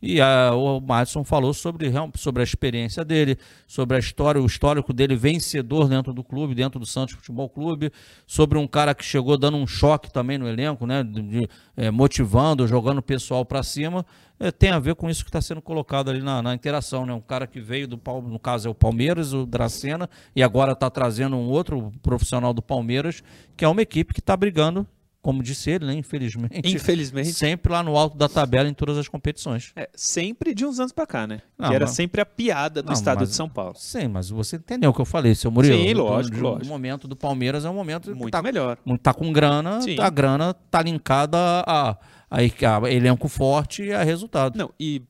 B: E a, o Madison falou sobre, sobre a experiência dele, sobre a história, o histórico dele vencedor dentro do clube, dentro do Santos Futebol Clube, sobre um cara que chegou dando um choque também no elenco, né? De, de, é, motivando, jogando o pessoal para cima. É, tem a ver com isso que está sendo colocado ali na, na, interação, né? Um cara que veio do no caso é o Palmeiras, o Dracena, e agora está trazendo um outro profissional do Palmeiras, que é uma equipe que está brigando como disse ele, né? Infelizmente.
A: Infelizmente.
B: Sempre lá no alto da tabela em todas as competições.
A: É, sempre de uns anos para cá, né? Não, que era mas... sempre a piada do não, estado
B: mas...
A: de São Paulo.
B: Sim, mas você entendeu o que eu falei, seu Murilo.
A: Sim, lógico, lógico.
B: O momento do Palmeiras é um momento
A: muito tá, melhor.
B: Tá com grana, Sim. a grana tá linkada a, a, a, a elenco forte e a resultado.
A: Não, e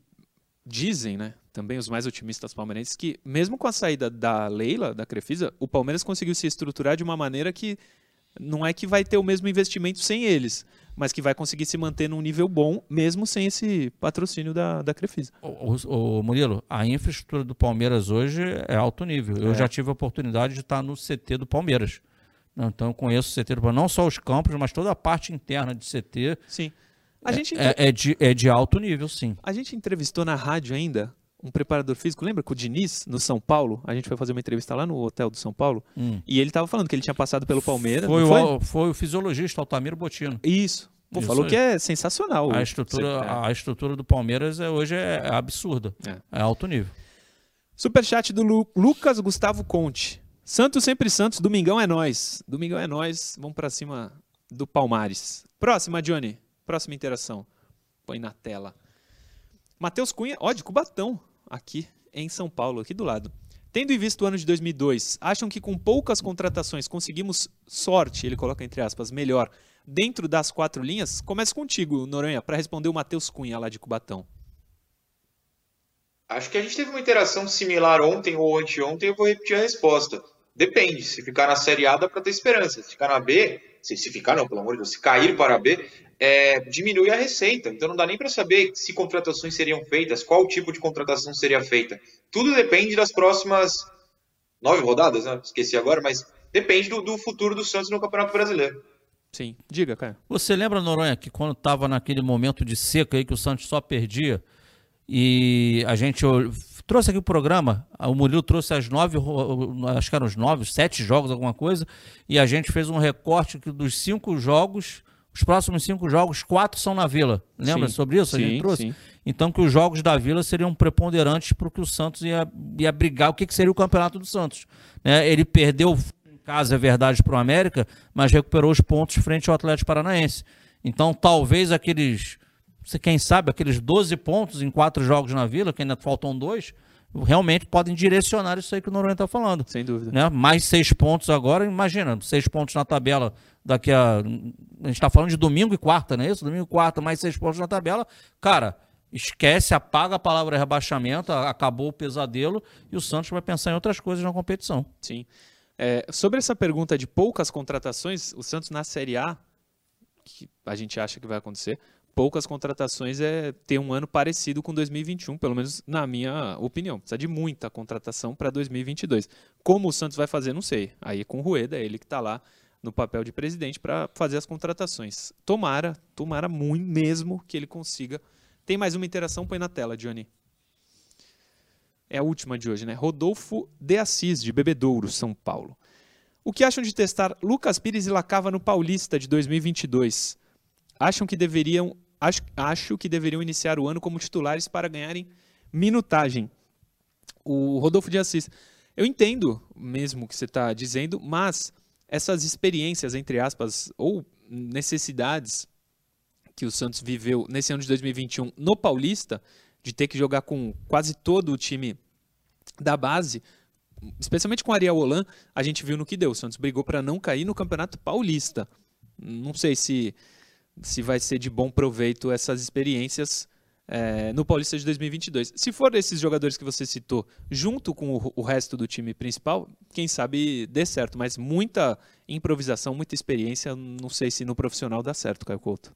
A: dizem, né? Também os mais otimistas palmeirenses que mesmo com a saída da Leila, da Crefisa, o Palmeiras conseguiu se estruturar de uma maneira que não é que vai ter o mesmo investimento sem eles, mas que vai conseguir se manter num nível bom, mesmo sem esse patrocínio da, da Crefisa.
B: O, Murilo, a infraestrutura do Palmeiras hoje é alto nível. Eu é. já tive a oportunidade de estar no CT do Palmeiras. Então eu conheço o CT do Palmeiras, não só os campos, mas toda a parte interna de CT.
A: Sim.
B: A é, gente é, é, de, é de alto nível, sim.
A: A gente entrevistou na rádio ainda um preparador físico, lembra com o Diniz, no São Paulo? A gente foi fazer uma entrevista lá no hotel do São Paulo hum. e ele estava falando que ele tinha passado pelo Palmeiras.
B: Foi,
A: foi?
B: O, foi o fisiologista Altamiro Botino.
A: Isso. Pô, Isso falou que é sensacional.
B: A estrutura, é. a estrutura do Palmeiras é, hoje é, é absurda. É. é. alto nível.
A: Superchat do Lu, Lucas Gustavo Conte. Santos sempre Santos, Domingão é nós. Domingão é nós. Vamos para cima do Palmares. Próxima, Johnny. Próxima interação. Põe na tela. Matheus Cunha, ó, de Cubatão aqui em São Paulo, aqui do lado. Tendo em vista o ano de 2002, acham que com poucas contratações conseguimos sorte, ele coloca entre aspas, melhor, dentro das quatro linhas? Começa contigo, Noronha, para responder o Matheus Cunha lá de Cubatão.
C: Acho que a gente teve uma interação similar ontem ou anteontem, eu vou repetir a resposta. Depende, se ficar na Série A dá para ter esperança, se ficar na B, se, se ficar não, pelo amor de Deus, se cair para B, é, diminui a receita. Então não dá nem para saber se contratações seriam feitas, qual tipo de contratação seria feita. Tudo depende das próximas nove rodadas, né? Esqueci agora, mas depende do, do futuro do Santos no Campeonato Brasileiro.
A: Sim, diga, cara.
B: Você lembra, Noronha, que quando estava naquele momento de seca aí que o Santos só perdia e a gente trouxe aqui o programa, o Murilo trouxe as nove, acho que eram os nove, sete jogos, alguma coisa, e a gente fez um recorte dos cinco jogos os próximos cinco jogos, quatro são na Vila. Lembra sim, sobre isso? A gente trouxe? Sim. Então que os jogos da Vila seriam preponderantes para o que o Santos ia, ia brigar, o que, que seria o campeonato do Santos. Né? Ele perdeu em casa, é verdade, para o América, mas recuperou os pontos frente ao Atlético Paranaense. Então talvez aqueles, quem sabe, aqueles 12 pontos em quatro jogos na Vila, que ainda faltam dois, realmente podem direcionar isso aí que o Noronha está falando.
A: Sem dúvida.
B: Né? Mais seis pontos agora, imagina, seis pontos na tabela daqui a. A gente está falando de domingo e quarta, não é isso? Domingo e quarta, mais seis pontos na tabela. Cara, esquece, apaga a palavra rebaixamento, acabou o pesadelo e o Santos vai pensar em outras coisas na competição.
A: Sim. É, sobre essa pergunta de poucas contratações, o Santos na Série A, que a gente acha que vai acontecer, poucas contratações é ter um ano parecido com 2021, pelo menos na minha opinião. Precisa de muita contratação para 2022. Como o Santos vai fazer, não sei. Aí com o Rueda, ele que está lá no papel de presidente para fazer as contratações. Tomara, tomara muito mesmo que ele consiga. Tem mais uma interação, põe na tela, Johnny. É a última de hoje, né? Rodolfo de Assis, de Bebedouro, São Paulo. O que acham de testar Lucas Pires e Lacava no Paulista de 2022? Acham que deveriam acho, acho que deveriam iniciar o ano como titulares para ganharem minutagem. O Rodolfo de Assis, eu entendo mesmo o que você está dizendo, mas essas experiências, entre aspas, ou necessidades que o Santos viveu nesse ano de 2021 no Paulista, de ter que jogar com quase todo o time da base, especialmente com Ariel Holan, a gente viu no que deu. O Santos brigou para não cair no Campeonato Paulista. Não sei se se vai ser de bom proveito essas experiências é, no Paulista de 2022. Se for esses jogadores que você citou, junto com o, o, resto do time principal, quem sabe dê certo, mas muita improvisação, muita experiência, não sei se no profissional dá certo, Caio Couto.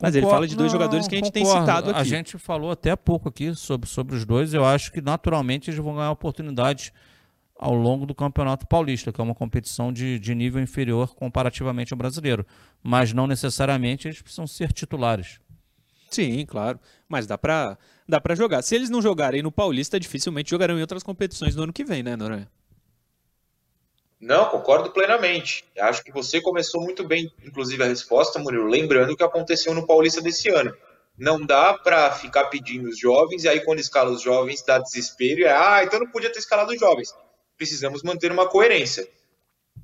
A: Mas ele fala de dois não, jogadores que a gente concordo. tem citado aqui.
B: A gente falou até pouco aqui sobre, sobre os dois. Eu acho que naturalmente eles vão ganhar oportunidades ao longo do Campeonato Paulista, que é uma competição de, de nível inferior comparativamente ao brasileiro. Mas não necessariamente eles precisam ser titulares.
A: Sim, claro. Mas dá pra, dá pra jogar. Se eles não jogarem no Paulista, dificilmente jogarão em outras competições no ano que vem, né, Noronha?
C: Não, concordo plenamente. Acho que você começou muito bem, inclusive, a resposta, Murilo, lembrando o que aconteceu no Paulista desse ano. Não dá para ficar pedindo os jovens, e aí quando escala os jovens dá desespero, e é, ah, então não podia ter escalado os jovens. Precisamos manter uma coerência.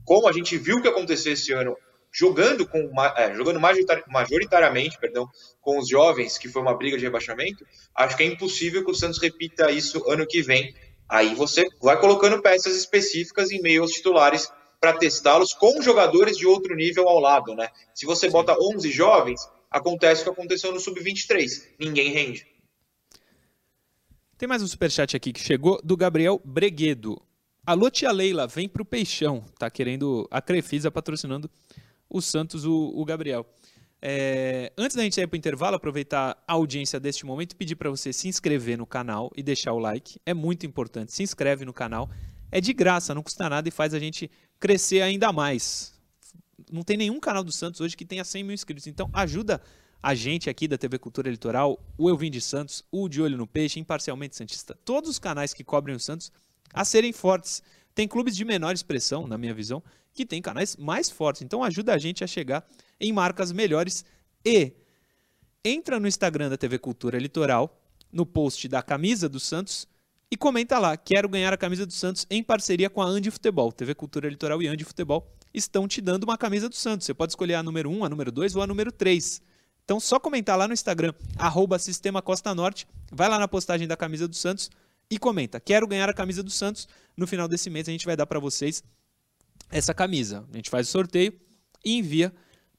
C: Como a gente viu que aconteceu esse ano, jogando com é, jogando majoritariamente perdão, com os jovens, que foi uma briga de rebaixamento, acho que é impossível que o Santos repita isso ano que vem, Aí você vai colocando peças específicas em meio aos titulares para testá-los com jogadores de outro nível ao lado, né? Se você bota 11 jovens, acontece o que aconteceu no sub-23, ninguém rende.
A: Tem mais um superchat aqui que chegou do Gabriel Breguedo. Alô, tia Leila, vem pro Peixão. Tá querendo a Crefisa patrocinando o Santos, o, o Gabriel. É, antes da gente ir para o intervalo, aproveitar a audiência deste momento e pedir para você se inscrever no canal e deixar o like. É muito importante. Se inscreve no canal. É de graça, não custa nada e faz a gente crescer ainda mais. Não tem nenhum canal do Santos hoje que tenha 100 mil inscritos. Então ajuda a gente aqui da TV Cultura Litoral, o Eu Vim de Santos, o De Olho no Peixe, Imparcialmente Santista, todos os canais que cobrem o Santos a serem fortes. Tem clubes de menor expressão, na minha visão, que tem canais mais fortes. Então ajuda a gente a chegar em marcas melhores e entra no Instagram da TV Cultura Litoral, no post da camisa do Santos e comenta lá: "Quero ganhar a camisa do Santos em parceria com a Andi Futebol". TV Cultura Litoral e Andi Futebol estão te dando uma camisa do Santos. Você pode escolher a número 1, a número 2 ou a número 3. Então, só comentar lá no Instagram, arroba Sistema Costa Norte, vai lá na postagem da camisa do Santos e comenta: Quero ganhar a camisa do Santos. No final desse mês a gente vai dar para vocês essa camisa. A gente faz o sorteio e envia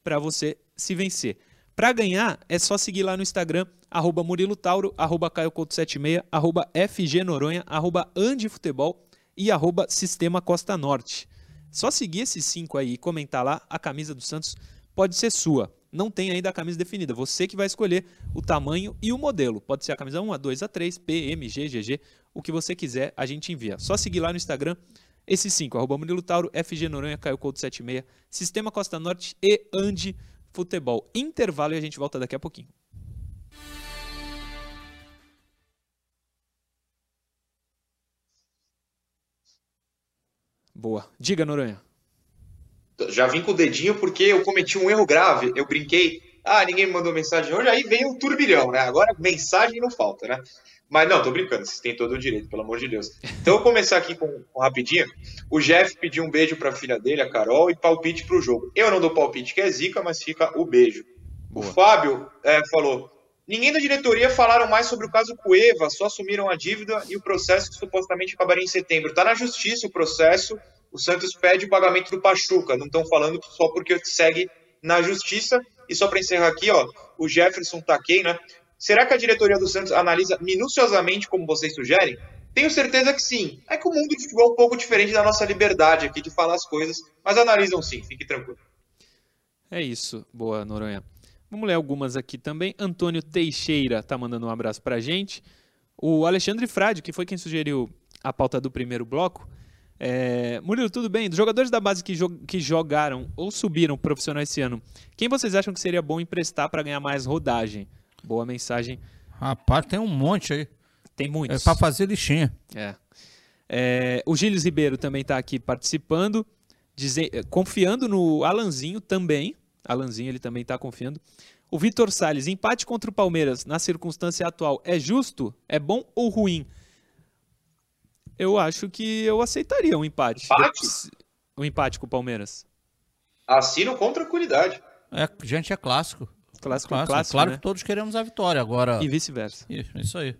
A: para você se vencer. Para ganhar, é só seguir lá no Instagram, arroba Murilo Tauro, arroba Caio 76 arroba FG Noronha, arroba Andifutebol e arroba Sistema Costa Norte. Só seguir esses cinco aí e comentar lá, a camisa do Santos pode ser sua. Não tem ainda a camisa definida. Você que vai escolher o tamanho e o modelo. Pode ser a camisa 1, a 2, a 3, P, M, G, GG, o que você quiser, a gente envia. Só seguir lá no Instagram, esses cinco, arroba Murilo Tauro, FG Noronha, Caio Couto 76, Sistema Costa Norte e Andi Futebol. Intervalo e a gente volta daqui a pouquinho. Boa. Diga, Noronha.
C: Já vim com o dedinho porque eu cometi um erro grave. Eu brinquei. Ah, ninguém me mandou mensagem hoje. Aí veio o turbilhão, né? Agora mensagem não falta, né? Mas não, tô brincando, vocês têm todo o direito, pelo amor de Deus. Então eu vou começar aqui com, com rapidinho. O Jeff pediu um beijo para a filha dele, a Carol, e palpite para o jogo. Eu não dou palpite, que é zica, mas fica o beijo. Boa. O Fábio é, falou: ninguém da diretoria falaram mais sobre o caso Cueva, só assumiram a dívida e o processo que supostamente acabaria em setembro. Está na justiça o processo. O Santos pede o pagamento do Pachuca. Não estão falando só porque segue na justiça. E só para encerrar aqui, ó, o Jefferson Taquei, né? Será que a diretoria do Santos analisa minuciosamente como vocês sugerem? Tenho certeza que sim. É que o mundo de futebol é um pouco diferente da nossa liberdade aqui de falar as coisas, mas analisam sim, fique tranquilo.
A: É isso. Boa, Noronha. Vamos ler algumas aqui também. Antônio Teixeira está mandando um abraço para gente. O Alexandre Frade, que foi quem sugeriu a pauta do primeiro bloco. É... Murilo, tudo bem? Dos jogadores da base que, jo que jogaram ou subiram profissional esse ano, quem vocês acham que seria bom emprestar para ganhar mais rodagem? Boa mensagem.
B: Rapaz, tem um monte aí.
A: Tem muitos.
B: É para fazer lixinha.
A: É. é. O Gilles Ribeiro também está aqui participando, dizer, confiando no Alanzinho também. Alanzinho, ele também está confiando. O Vitor Salles, empate contra o Palmeiras na circunstância atual é justo? É bom ou ruim? Eu acho que eu aceitaria um empate.
C: Empate?
A: Um empate com o Palmeiras.
C: Assino com tranquilidade.
B: É, gente, é clássico.
A: Clássico, clássico, clássico
B: Claro
A: né?
B: que todos queremos a vitória agora.
A: E vice-versa.
B: Isso aí.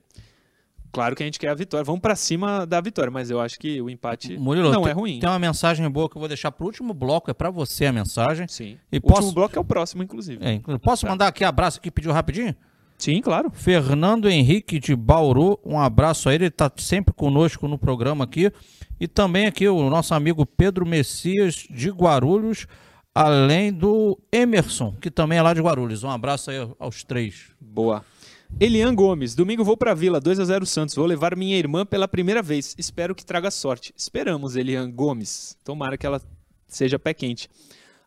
A: Claro que a gente quer a vitória. Vamos para cima da vitória, mas eu acho que o empate
B: Murilo,
A: não
B: tem,
A: é ruim.
B: Tem uma mensagem boa que eu vou deixar para o último bloco, é para você a mensagem.
A: Sim.
B: E
A: o
B: posso...
A: último bloco é o próximo, inclusive.
B: É, posso tá. mandar aqui abraço que pediu rapidinho?
A: Sim, claro.
B: Fernando Henrique de Bauru, um abraço a ele, ele está sempre conosco no programa aqui. E também aqui o nosso amigo Pedro Messias de Guarulhos além do Emerson, que também é lá de Guarulhos. Um abraço aí aos três.
A: Boa. Elian Gomes, domingo vou para Vila, 2 a 0 Santos. Vou levar minha irmã pela primeira vez. Espero que traga sorte. Esperamos, Elian Gomes. Tomara que ela seja pé quente.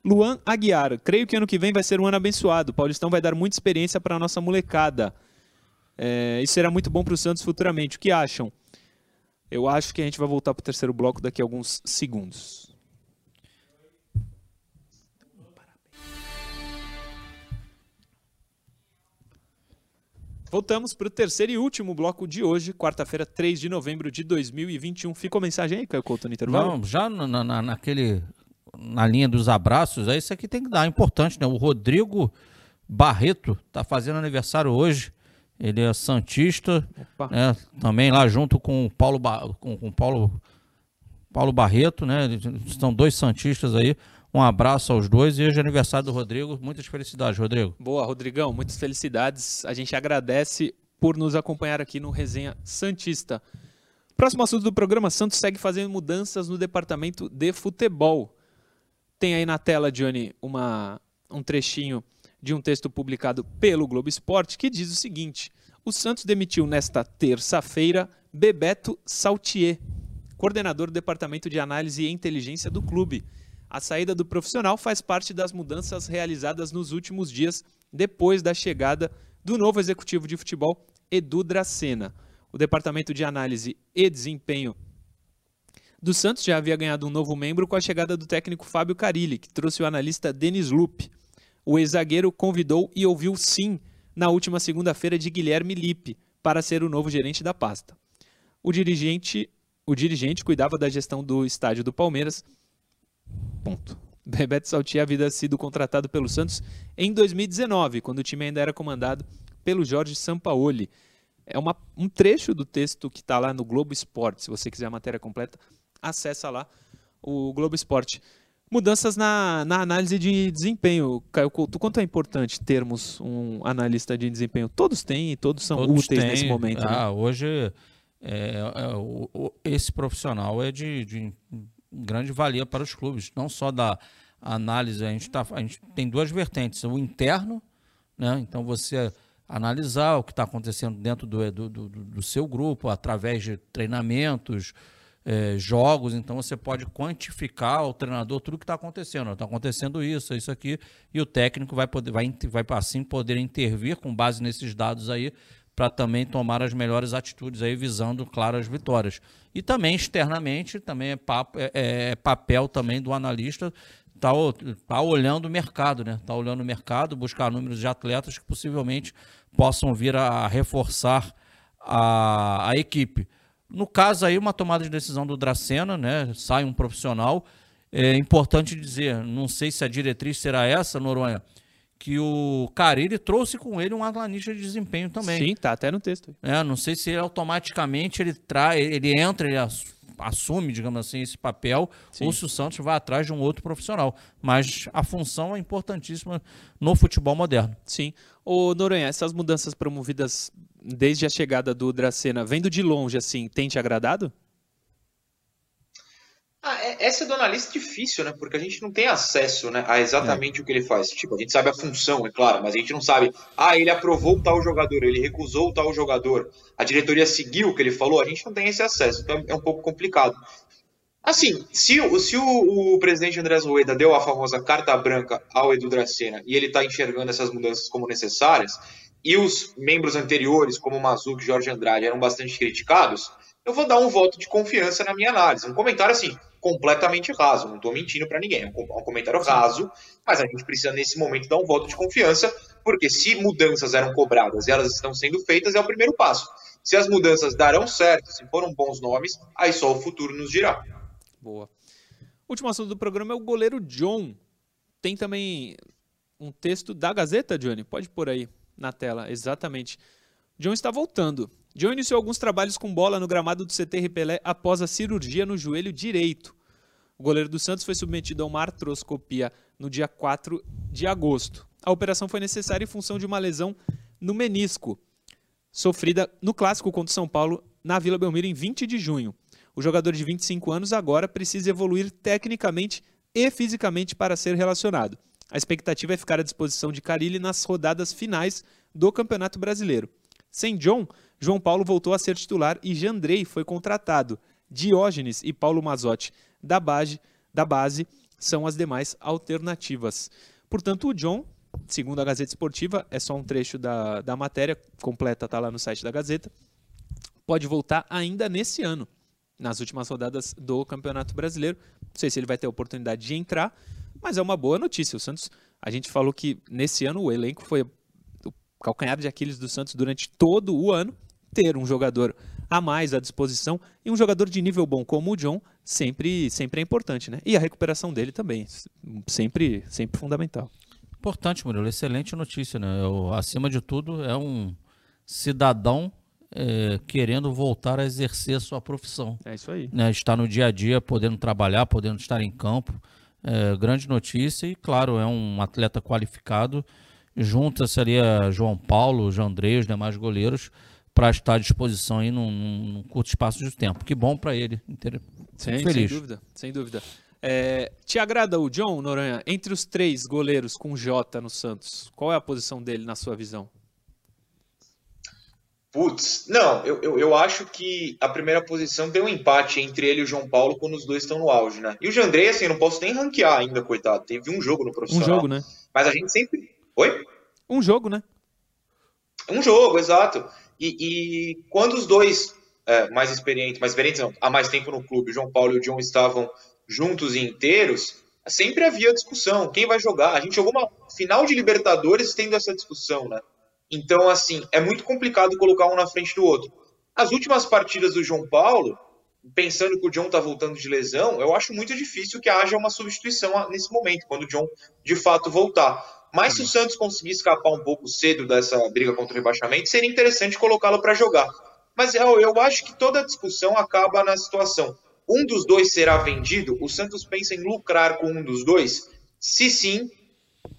A: Luan Aguiar, creio que ano que vem vai ser um ano abençoado. O Paulistão vai dar muita experiência para a nossa molecada. É, isso será muito bom para o Santos futuramente. O que acham? Eu acho que a gente vai voltar para o terceiro bloco daqui a alguns segundos. Voltamos para o terceiro e último bloco de hoje, quarta-feira, 3 de novembro de 2021. Ficou mensagem aí, Caio Couto, no intervalo?
B: Não, já na, na, naquele, na linha dos abraços, é isso aqui tem que dar, é importante, né? O Rodrigo Barreto está fazendo aniversário hoje, ele é santista, né? também lá junto com o Paulo, com, com Paulo, Paulo Barreto, né? São dois santistas aí. Um abraço aos dois e hoje é aniversário do Rodrigo. Muitas felicidades, Rodrigo.
A: Boa, Rodrigão. Muitas felicidades. A gente agradece por nos acompanhar aqui no Resenha Santista. Próximo assunto do programa: Santos segue fazendo mudanças no departamento de futebol. Tem aí na tela, Johnny, uma, um trechinho de um texto publicado pelo Globo Esporte que diz o seguinte: O Santos demitiu nesta terça-feira Bebeto Saltier, coordenador do departamento de análise e inteligência do clube. A saída do profissional faz parte das mudanças realizadas nos últimos dias, depois da chegada do novo executivo de futebol, Edu Dracena. O departamento de análise e desempenho do Santos já havia ganhado um novo membro com a chegada do técnico Fábio Carilli, que trouxe o analista Denis Lupe. O ex-zagueiro convidou e ouviu sim na última segunda-feira de Guilherme Lippe para ser o novo gerente da pasta. O dirigente, o dirigente cuidava da gestão do estádio do Palmeiras Ponto. *laughs* Bebeto Saltier havia sido contratado pelo Santos em 2019, quando o time ainda era comandado pelo Jorge Sampaoli. É uma, um trecho do texto que está lá no Globo Esporte. Se você quiser a matéria completa, acessa lá o Globo Esporte. Mudanças na, na análise de desempenho. Caio Couto, quanto é importante termos um analista de desempenho? Todos têm e todos são todos úteis têm. nesse momento. Né?
B: Ah, né? Hoje, é, é, o, esse profissional é de, de grande valia para os clubes, não só da análise, a gente, tá, a gente tem duas vertentes, o interno, né? então você analisar o que está acontecendo dentro do, do, do, do, seu grupo, através de treinamentos, é, jogos, então você pode quantificar ao treinador tudo o que está acontecendo. Está acontecendo isso, isso aqui, e o técnico vai poder, vai, vai assim poder intervir com base nesses dados aí para também tomar as melhores atitudes aí visando claras vitórias. E também externamente também é, papo, é, é papel também do analista tá, tá olhando o mercado, né? Tá olhando o mercado, buscar números de atletas que possivelmente possam vir a reforçar a, a equipe. No caso aí, uma tomada de decisão do Dracena, né? Sai um profissional. É importante dizer, não sei se a diretriz será essa, Noronha, que o Carilli trouxe com ele um analista de desempenho também.
A: Sim, tá até no texto.
B: É, não sei se ele automaticamente ele traz, ele entra, ele assume, digamos assim, esse papel, Sim. ou se o Santos vai atrás de um outro profissional. Mas a função é importantíssima no futebol moderno.
A: Sim. Ô Noronha, essas mudanças promovidas desde a chegada do Dracena, vendo de longe assim, tem te agradado?
C: Ah, é, essa é do analista difícil, né? Porque a gente não tem acesso né, a exatamente é. o que ele faz. Tipo, a gente sabe a função, é claro, mas a gente não sabe. Ah, ele aprovou tal jogador, ele recusou tal jogador, a diretoria seguiu o que ele falou, a gente não tem esse acesso, então é um pouco complicado. Assim, se, se o, o presidente Andrés Rueda deu a famosa carta branca ao Edu Dracena e ele está enxergando essas mudanças como necessárias, e os membros anteriores, como Mazuco e Jorge Andrade, eram bastante criticados, eu vou dar um voto de confiança na minha análise. Um comentário assim, completamente raso, não estou mentindo para ninguém, é um comentário raso, mas a gente precisa nesse momento dar um voto de confiança, porque se mudanças eram cobradas e elas estão sendo feitas, é o primeiro passo. Se as mudanças darão certo, se foram bons nomes, aí só o futuro nos dirá.
A: Boa. Último assunto do programa é o goleiro John. Tem também um texto da Gazeta, Johnny? Pode pôr aí na tela, exatamente. John está voltando. John iniciou alguns trabalhos com bola no gramado do CT Pelé após a cirurgia no joelho direito. O goleiro do Santos foi submetido a uma artroscopia no dia 4 de agosto. A operação foi necessária em função de uma lesão no menisco, sofrida no clássico contra o São Paulo na Vila Belmiro em 20 de junho. O jogador de 25 anos agora precisa evoluir tecnicamente e fisicamente para ser relacionado. A expectativa é ficar à disposição de Carilli nas rodadas finais do Campeonato Brasileiro. Sem John, João Paulo voltou a ser titular e Jandrei foi contratado. Diógenes e Paulo Mazotti da base, da base são as demais alternativas. Portanto, o John, segundo a Gazeta Esportiva, é só um trecho da, da matéria, completa está lá no site da Gazeta, pode voltar ainda nesse ano, nas últimas rodadas do Campeonato Brasileiro. Não sei se ele vai ter a oportunidade de entrar, mas é uma boa notícia. O Santos, a gente falou que nesse ano o elenco foi o calcanhar de Aquiles do Santos durante todo o ano. Ter um jogador a mais à disposição e um jogador de nível bom como o John sempre, sempre é importante, né? E a recuperação dele também, sempre, sempre fundamental.
B: Importante, Murilo, excelente notícia, né? Eu, acima de tudo, é um cidadão é, querendo voltar a exercer sua profissão.
A: É isso aí.
B: Né? Estar no dia a dia, podendo trabalhar, podendo estar em campo. É, grande notícia e, claro, é um atleta qualificado. Junta-se ali a João Paulo, Jandrei, os demais goleiros para estar à disposição aí num, num, curto espaço de tempo. Que bom para ele.
A: Sim, feliz. Sem dúvida, sem dúvida. É, te agrada o John Noronha? Entre os três goleiros com J no Santos, qual é a posição dele na sua visão?
C: Putz, não, eu, eu, eu, acho que a primeira posição tem um empate entre ele e o João Paulo quando os dois estão no auge, né? E o Jandrei, assim, eu não posso nem ranquear ainda, coitado. Teve um jogo no profissional.
A: Um jogo, né?
C: Mas a gente sempre. Oi?
A: Um jogo, né?
C: Um jogo, exato. E, e quando os dois é, mais experientes, mais experientes não, há mais tempo no clube, o João Paulo e o John estavam juntos e inteiros, sempre havia discussão, quem vai jogar? A gente jogou uma final de Libertadores tendo essa discussão, né? Então, assim, é muito complicado colocar um na frente do outro. As últimas partidas do João Paulo, pensando que o John tá voltando de lesão, eu acho muito difícil que haja uma substituição nesse momento, quando o John de fato voltar. Mas se o Santos conseguir escapar um pouco cedo dessa briga contra o rebaixamento, seria interessante colocá-lo para jogar. Mas eu, eu acho que toda a discussão acaba na situação. Um dos dois será vendido? O Santos pensa em lucrar com um dos dois? Se sim,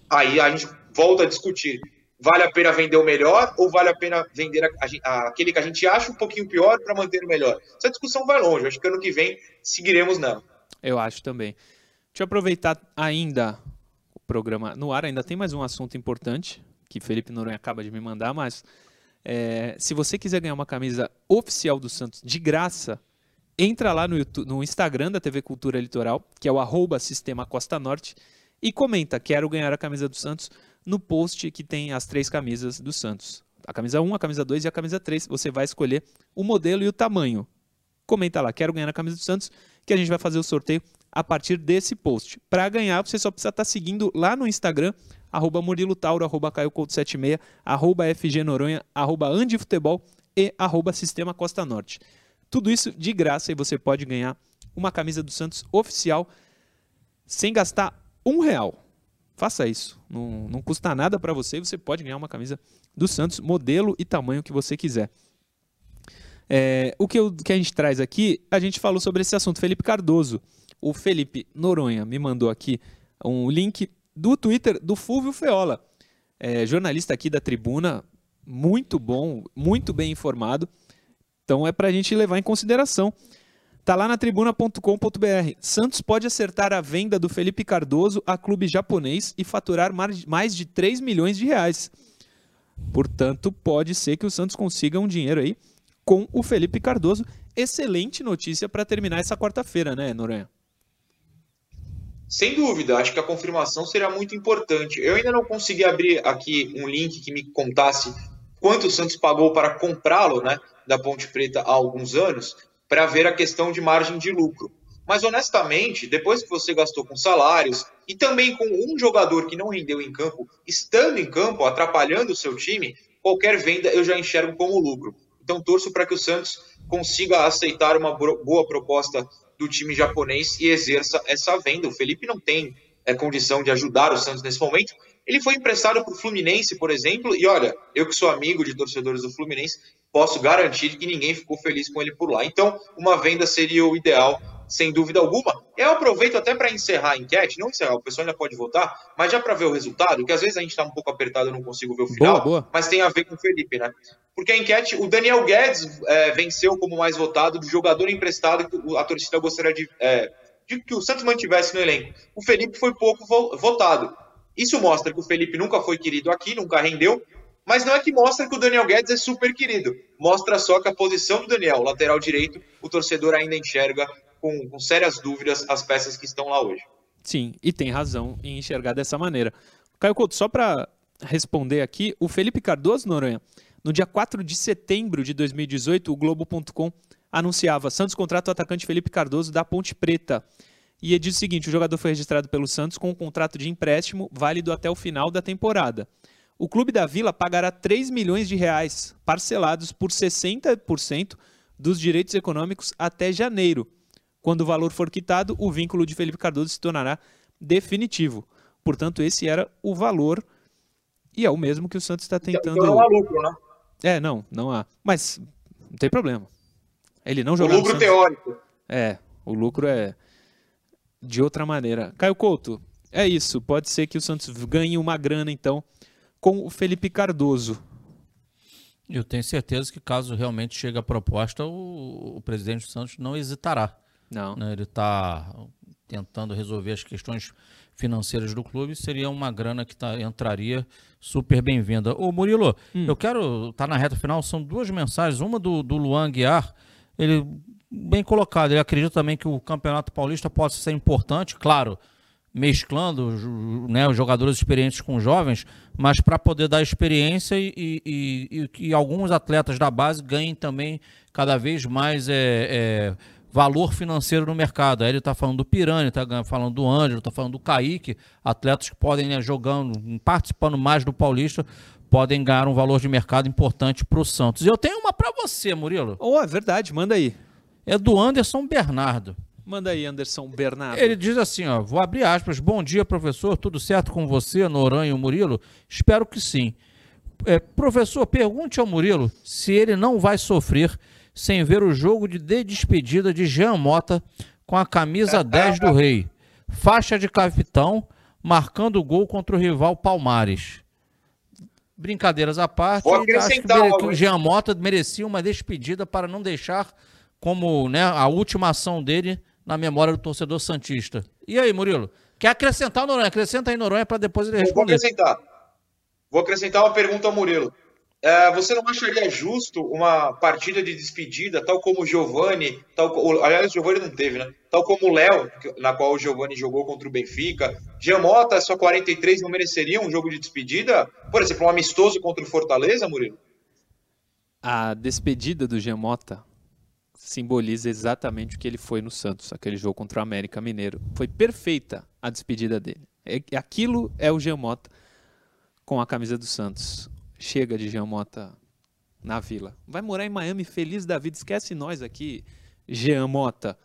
C: aí a gente volta a discutir. Vale a pena vender o melhor ou vale a pena vender a, a, aquele que a gente acha um pouquinho pior para manter o melhor? Essa discussão vai longe. Acho que ano que vem seguiremos nela.
A: Eu acho também. Deixa eu aproveitar ainda programa no ar. Ainda tem mais um assunto importante que Felipe Noronha acaba de me mandar, mas é, se você quiser ganhar uma camisa oficial do Santos de graça, entra lá no, YouTube, no Instagram da TV Cultura Litoral, que é o arroba Sistema Costa Norte, e comenta, quero ganhar a camisa do Santos, no post que tem as três camisas do Santos. A camisa 1, a camisa 2 e a camisa 3. Você vai escolher o modelo e o tamanho. Comenta lá, quero ganhar a camisa do Santos, que a gente vai fazer o sorteio a partir desse post. Para ganhar, você só precisa estar tá seguindo lá no Instagram, arroba Murilo Tauro, arroba Caio 76, arroba FG Noronha, arroba Andifutebol e arroba Sistema Costa Norte. Tudo isso de graça e você pode ganhar uma camisa do Santos oficial sem gastar um real. Faça isso. Não, não custa nada para você e você pode ganhar uma camisa do Santos, modelo e tamanho que você quiser. É, o que, eu, que a gente traz aqui, a gente falou sobre esse assunto. Felipe Cardoso o Felipe Noronha me mandou aqui um link do Twitter do Fúvio Feola, é, jornalista aqui da Tribuna, muito bom, muito bem informado. Então é para a gente levar em consideração. Tá lá na tribuna.com.br. Santos pode acertar a venda do Felipe Cardoso a clube japonês e faturar mais de 3 milhões de reais. Portanto, pode ser que o Santos consiga um dinheiro aí com o Felipe Cardoso. Excelente notícia para terminar essa quarta-feira, né, Noronha?
C: Sem dúvida, acho que a confirmação seria muito importante. Eu ainda não consegui abrir aqui um link que me contasse quanto o Santos pagou para comprá-lo, né, da Ponte Preta há alguns anos, para ver a questão de margem de lucro. Mas honestamente, depois que você gastou com salários e também com um jogador que não rendeu em campo, estando em campo, atrapalhando o seu time, qualquer venda eu já enxergo como lucro. Então torço para que o Santos consiga aceitar uma boa proposta do time japonês e exerça essa venda. O Felipe não tem é, condição de ajudar o Santos nesse momento. Ele foi emprestado para o Fluminense, por exemplo, e olha, eu que sou amigo de torcedores do Fluminense, posso garantir que ninguém ficou feliz com ele por lá. Então, uma venda seria o ideal sem dúvida alguma. Eu aproveito até para encerrar a enquete, não encerrar, o pessoal ainda pode votar, mas já para ver o resultado, que às vezes a gente está um pouco apertado e não consigo ver o final, boa, boa. mas tem a ver com o Felipe, né? Porque a enquete, o Daniel Guedes é, venceu como mais votado do jogador emprestado que a torcida gostaria de, é, de que o Santos mantivesse no elenco. O Felipe foi pouco votado. Isso mostra que o Felipe nunca foi querido aqui, nunca rendeu, mas não é que mostra que o Daniel Guedes é super querido. Mostra só que a posição do Daniel, lateral direito, o torcedor ainda enxerga com, com sérias dúvidas as peças que estão lá hoje.
A: Sim, e tem razão em enxergar dessa maneira. Caio Couto, só para responder aqui, o Felipe Cardoso Noronha, no dia 4 de setembro de 2018, o Globo.com anunciava Santos contrata o atacante Felipe Cardoso da Ponte Preta. E diz o seguinte: o jogador foi registrado pelo Santos com um contrato de empréstimo válido até o final da temporada. O clube da Vila pagará 3 milhões de reais, parcelados por 60% dos direitos econômicos até janeiro. Quando o valor for quitado, o vínculo de Felipe Cardoso se tornará definitivo. Portanto, esse era o valor e é o mesmo que o Santos está tentando. Então
C: não há lucro, né?
A: É, não, não há. Mas não tem problema. Ele não jogou.
C: O lucro teórico.
A: É, o lucro é de outra maneira. Caio Couto, é isso. Pode ser que o Santos ganhe uma grana, então, com o Felipe Cardoso.
B: Eu tenho certeza que caso realmente chegue a proposta, o, o presidente do Santos não hesitará.
A: Não.
B: Né? Ele está tentando resolver as questões financeiras do clube, seria uma grana que tá, entraria super bem-vinda. Ô Murilo, hum. eu quero, tá na reta final, são duas mensagens, uma do, do Luan Guiar, ele bem colocado, ele acredita também que o Campeonato Paulista possa ser importante, claro, mesclando né, os jogadores experientes com jovens, mas para poder dar experiência e, e, e, e, alguns atletas da base ganhem também cada vez mais é, é, valor financeiro no mercado. Aí ele está falando do Piranha, está falando do Ângelo, está falando do Kaique, atletas que podem, né, jogando, participando mais do Paulista, podem ganhar um valor de mercado importante para o Santos. Eu tenho uma para você, Murilo.
A: Oh, é verdade, manda aí.
B: É do Anderson Bernardo.
A: Manda aí, Anderson Bernardo.
B: Ele diz assim, ó, vou abrir aspas. Bom dia, professor. Tudo certo com você, Noronha e o Murilo? Espero que sim. É, professor, pergunte ao Murilo se ele não vai sofrer sem ver o jogo de despedida de Jean Mota com a camisa *laughs* 10 do Rei. Faixa de capitão, marcando o gol contra o rival Palmares. Brincadeiras à parte, acho que, que o Jean Mota merecia uma despedida para não deixar como né, a última ação dele na memória do torcedor Santista. E aí, Murilo? Quer acrescentar o Noronha? Acrescenta aí Noronha para depois ele responder.
C: Vou acrescentar. Vou acrescentar uma pergunta ao Murilo. É, você não acharia justo uma partida de despedida, tal como o Giovani, tal, aliás, o Giovani não teve, né? Tal como o Léo, na qual o Giovani jogou contra o Benfica. Giamota, só 43, não mereceria um jogo de despedida? Por exemplo, um amistoso contra o Fortaleza, Murilo?
A: A despedida do Giamota simboliza exatamente o que ele foi no Santos, aquele jogo contra o América Mineiro. Foi perfeita a despedida dele. É, aquilo é o Giamota com a camisa do Santos chega de Jean Mota na vila. Vai morar em Miami feliz da vida. Esquece nós aqui, Jean Mota.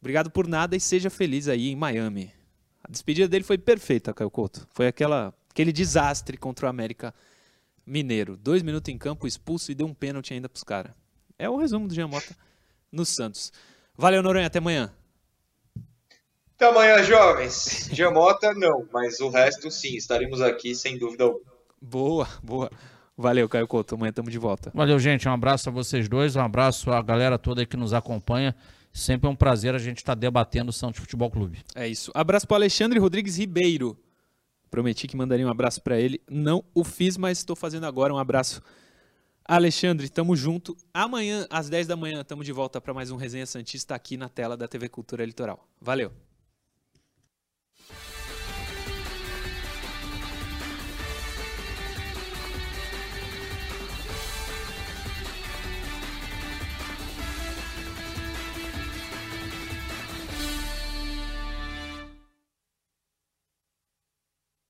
A: Obrigado por nada e seja feliz aí em Miami. A despedida dele foi perfeita, Caio Couto. Foi aquela, aquele desastre contra o América Mineiro. Dois minutos em campo, expulso e deu um pênalti ainda para os caras. É o resumo do Jean Mota no Santos. Valeu, Noronha. Até amanhã.
C: Até amanhã, jovens. Jean Mota, não, mas o resto, sim. Estaremos aqui, sem dúvida alguma.
A: Boa, boa. Valeu, Caio Couto. Amanhã estamos de volta.
B: Valeu, gente. Um abraço a vocês dois. Um abraço à galera toda que nos acompanha. Sempre é um prazer a gente estar tá debatendo o Santos Futebol Clube.
A: É isso. Abraço para Alexandre Rodrigues Ribeiro. Prometi que mandaria um abraço para ele. Não o fiz, mas estou fazendo agora. Um abraço. Alexandre, tamo junto. Amanhã, às 10 da manhã, estamos de volta para mais um Resenha Santista aqui na tela da TV Cultura Litoral. Valeu.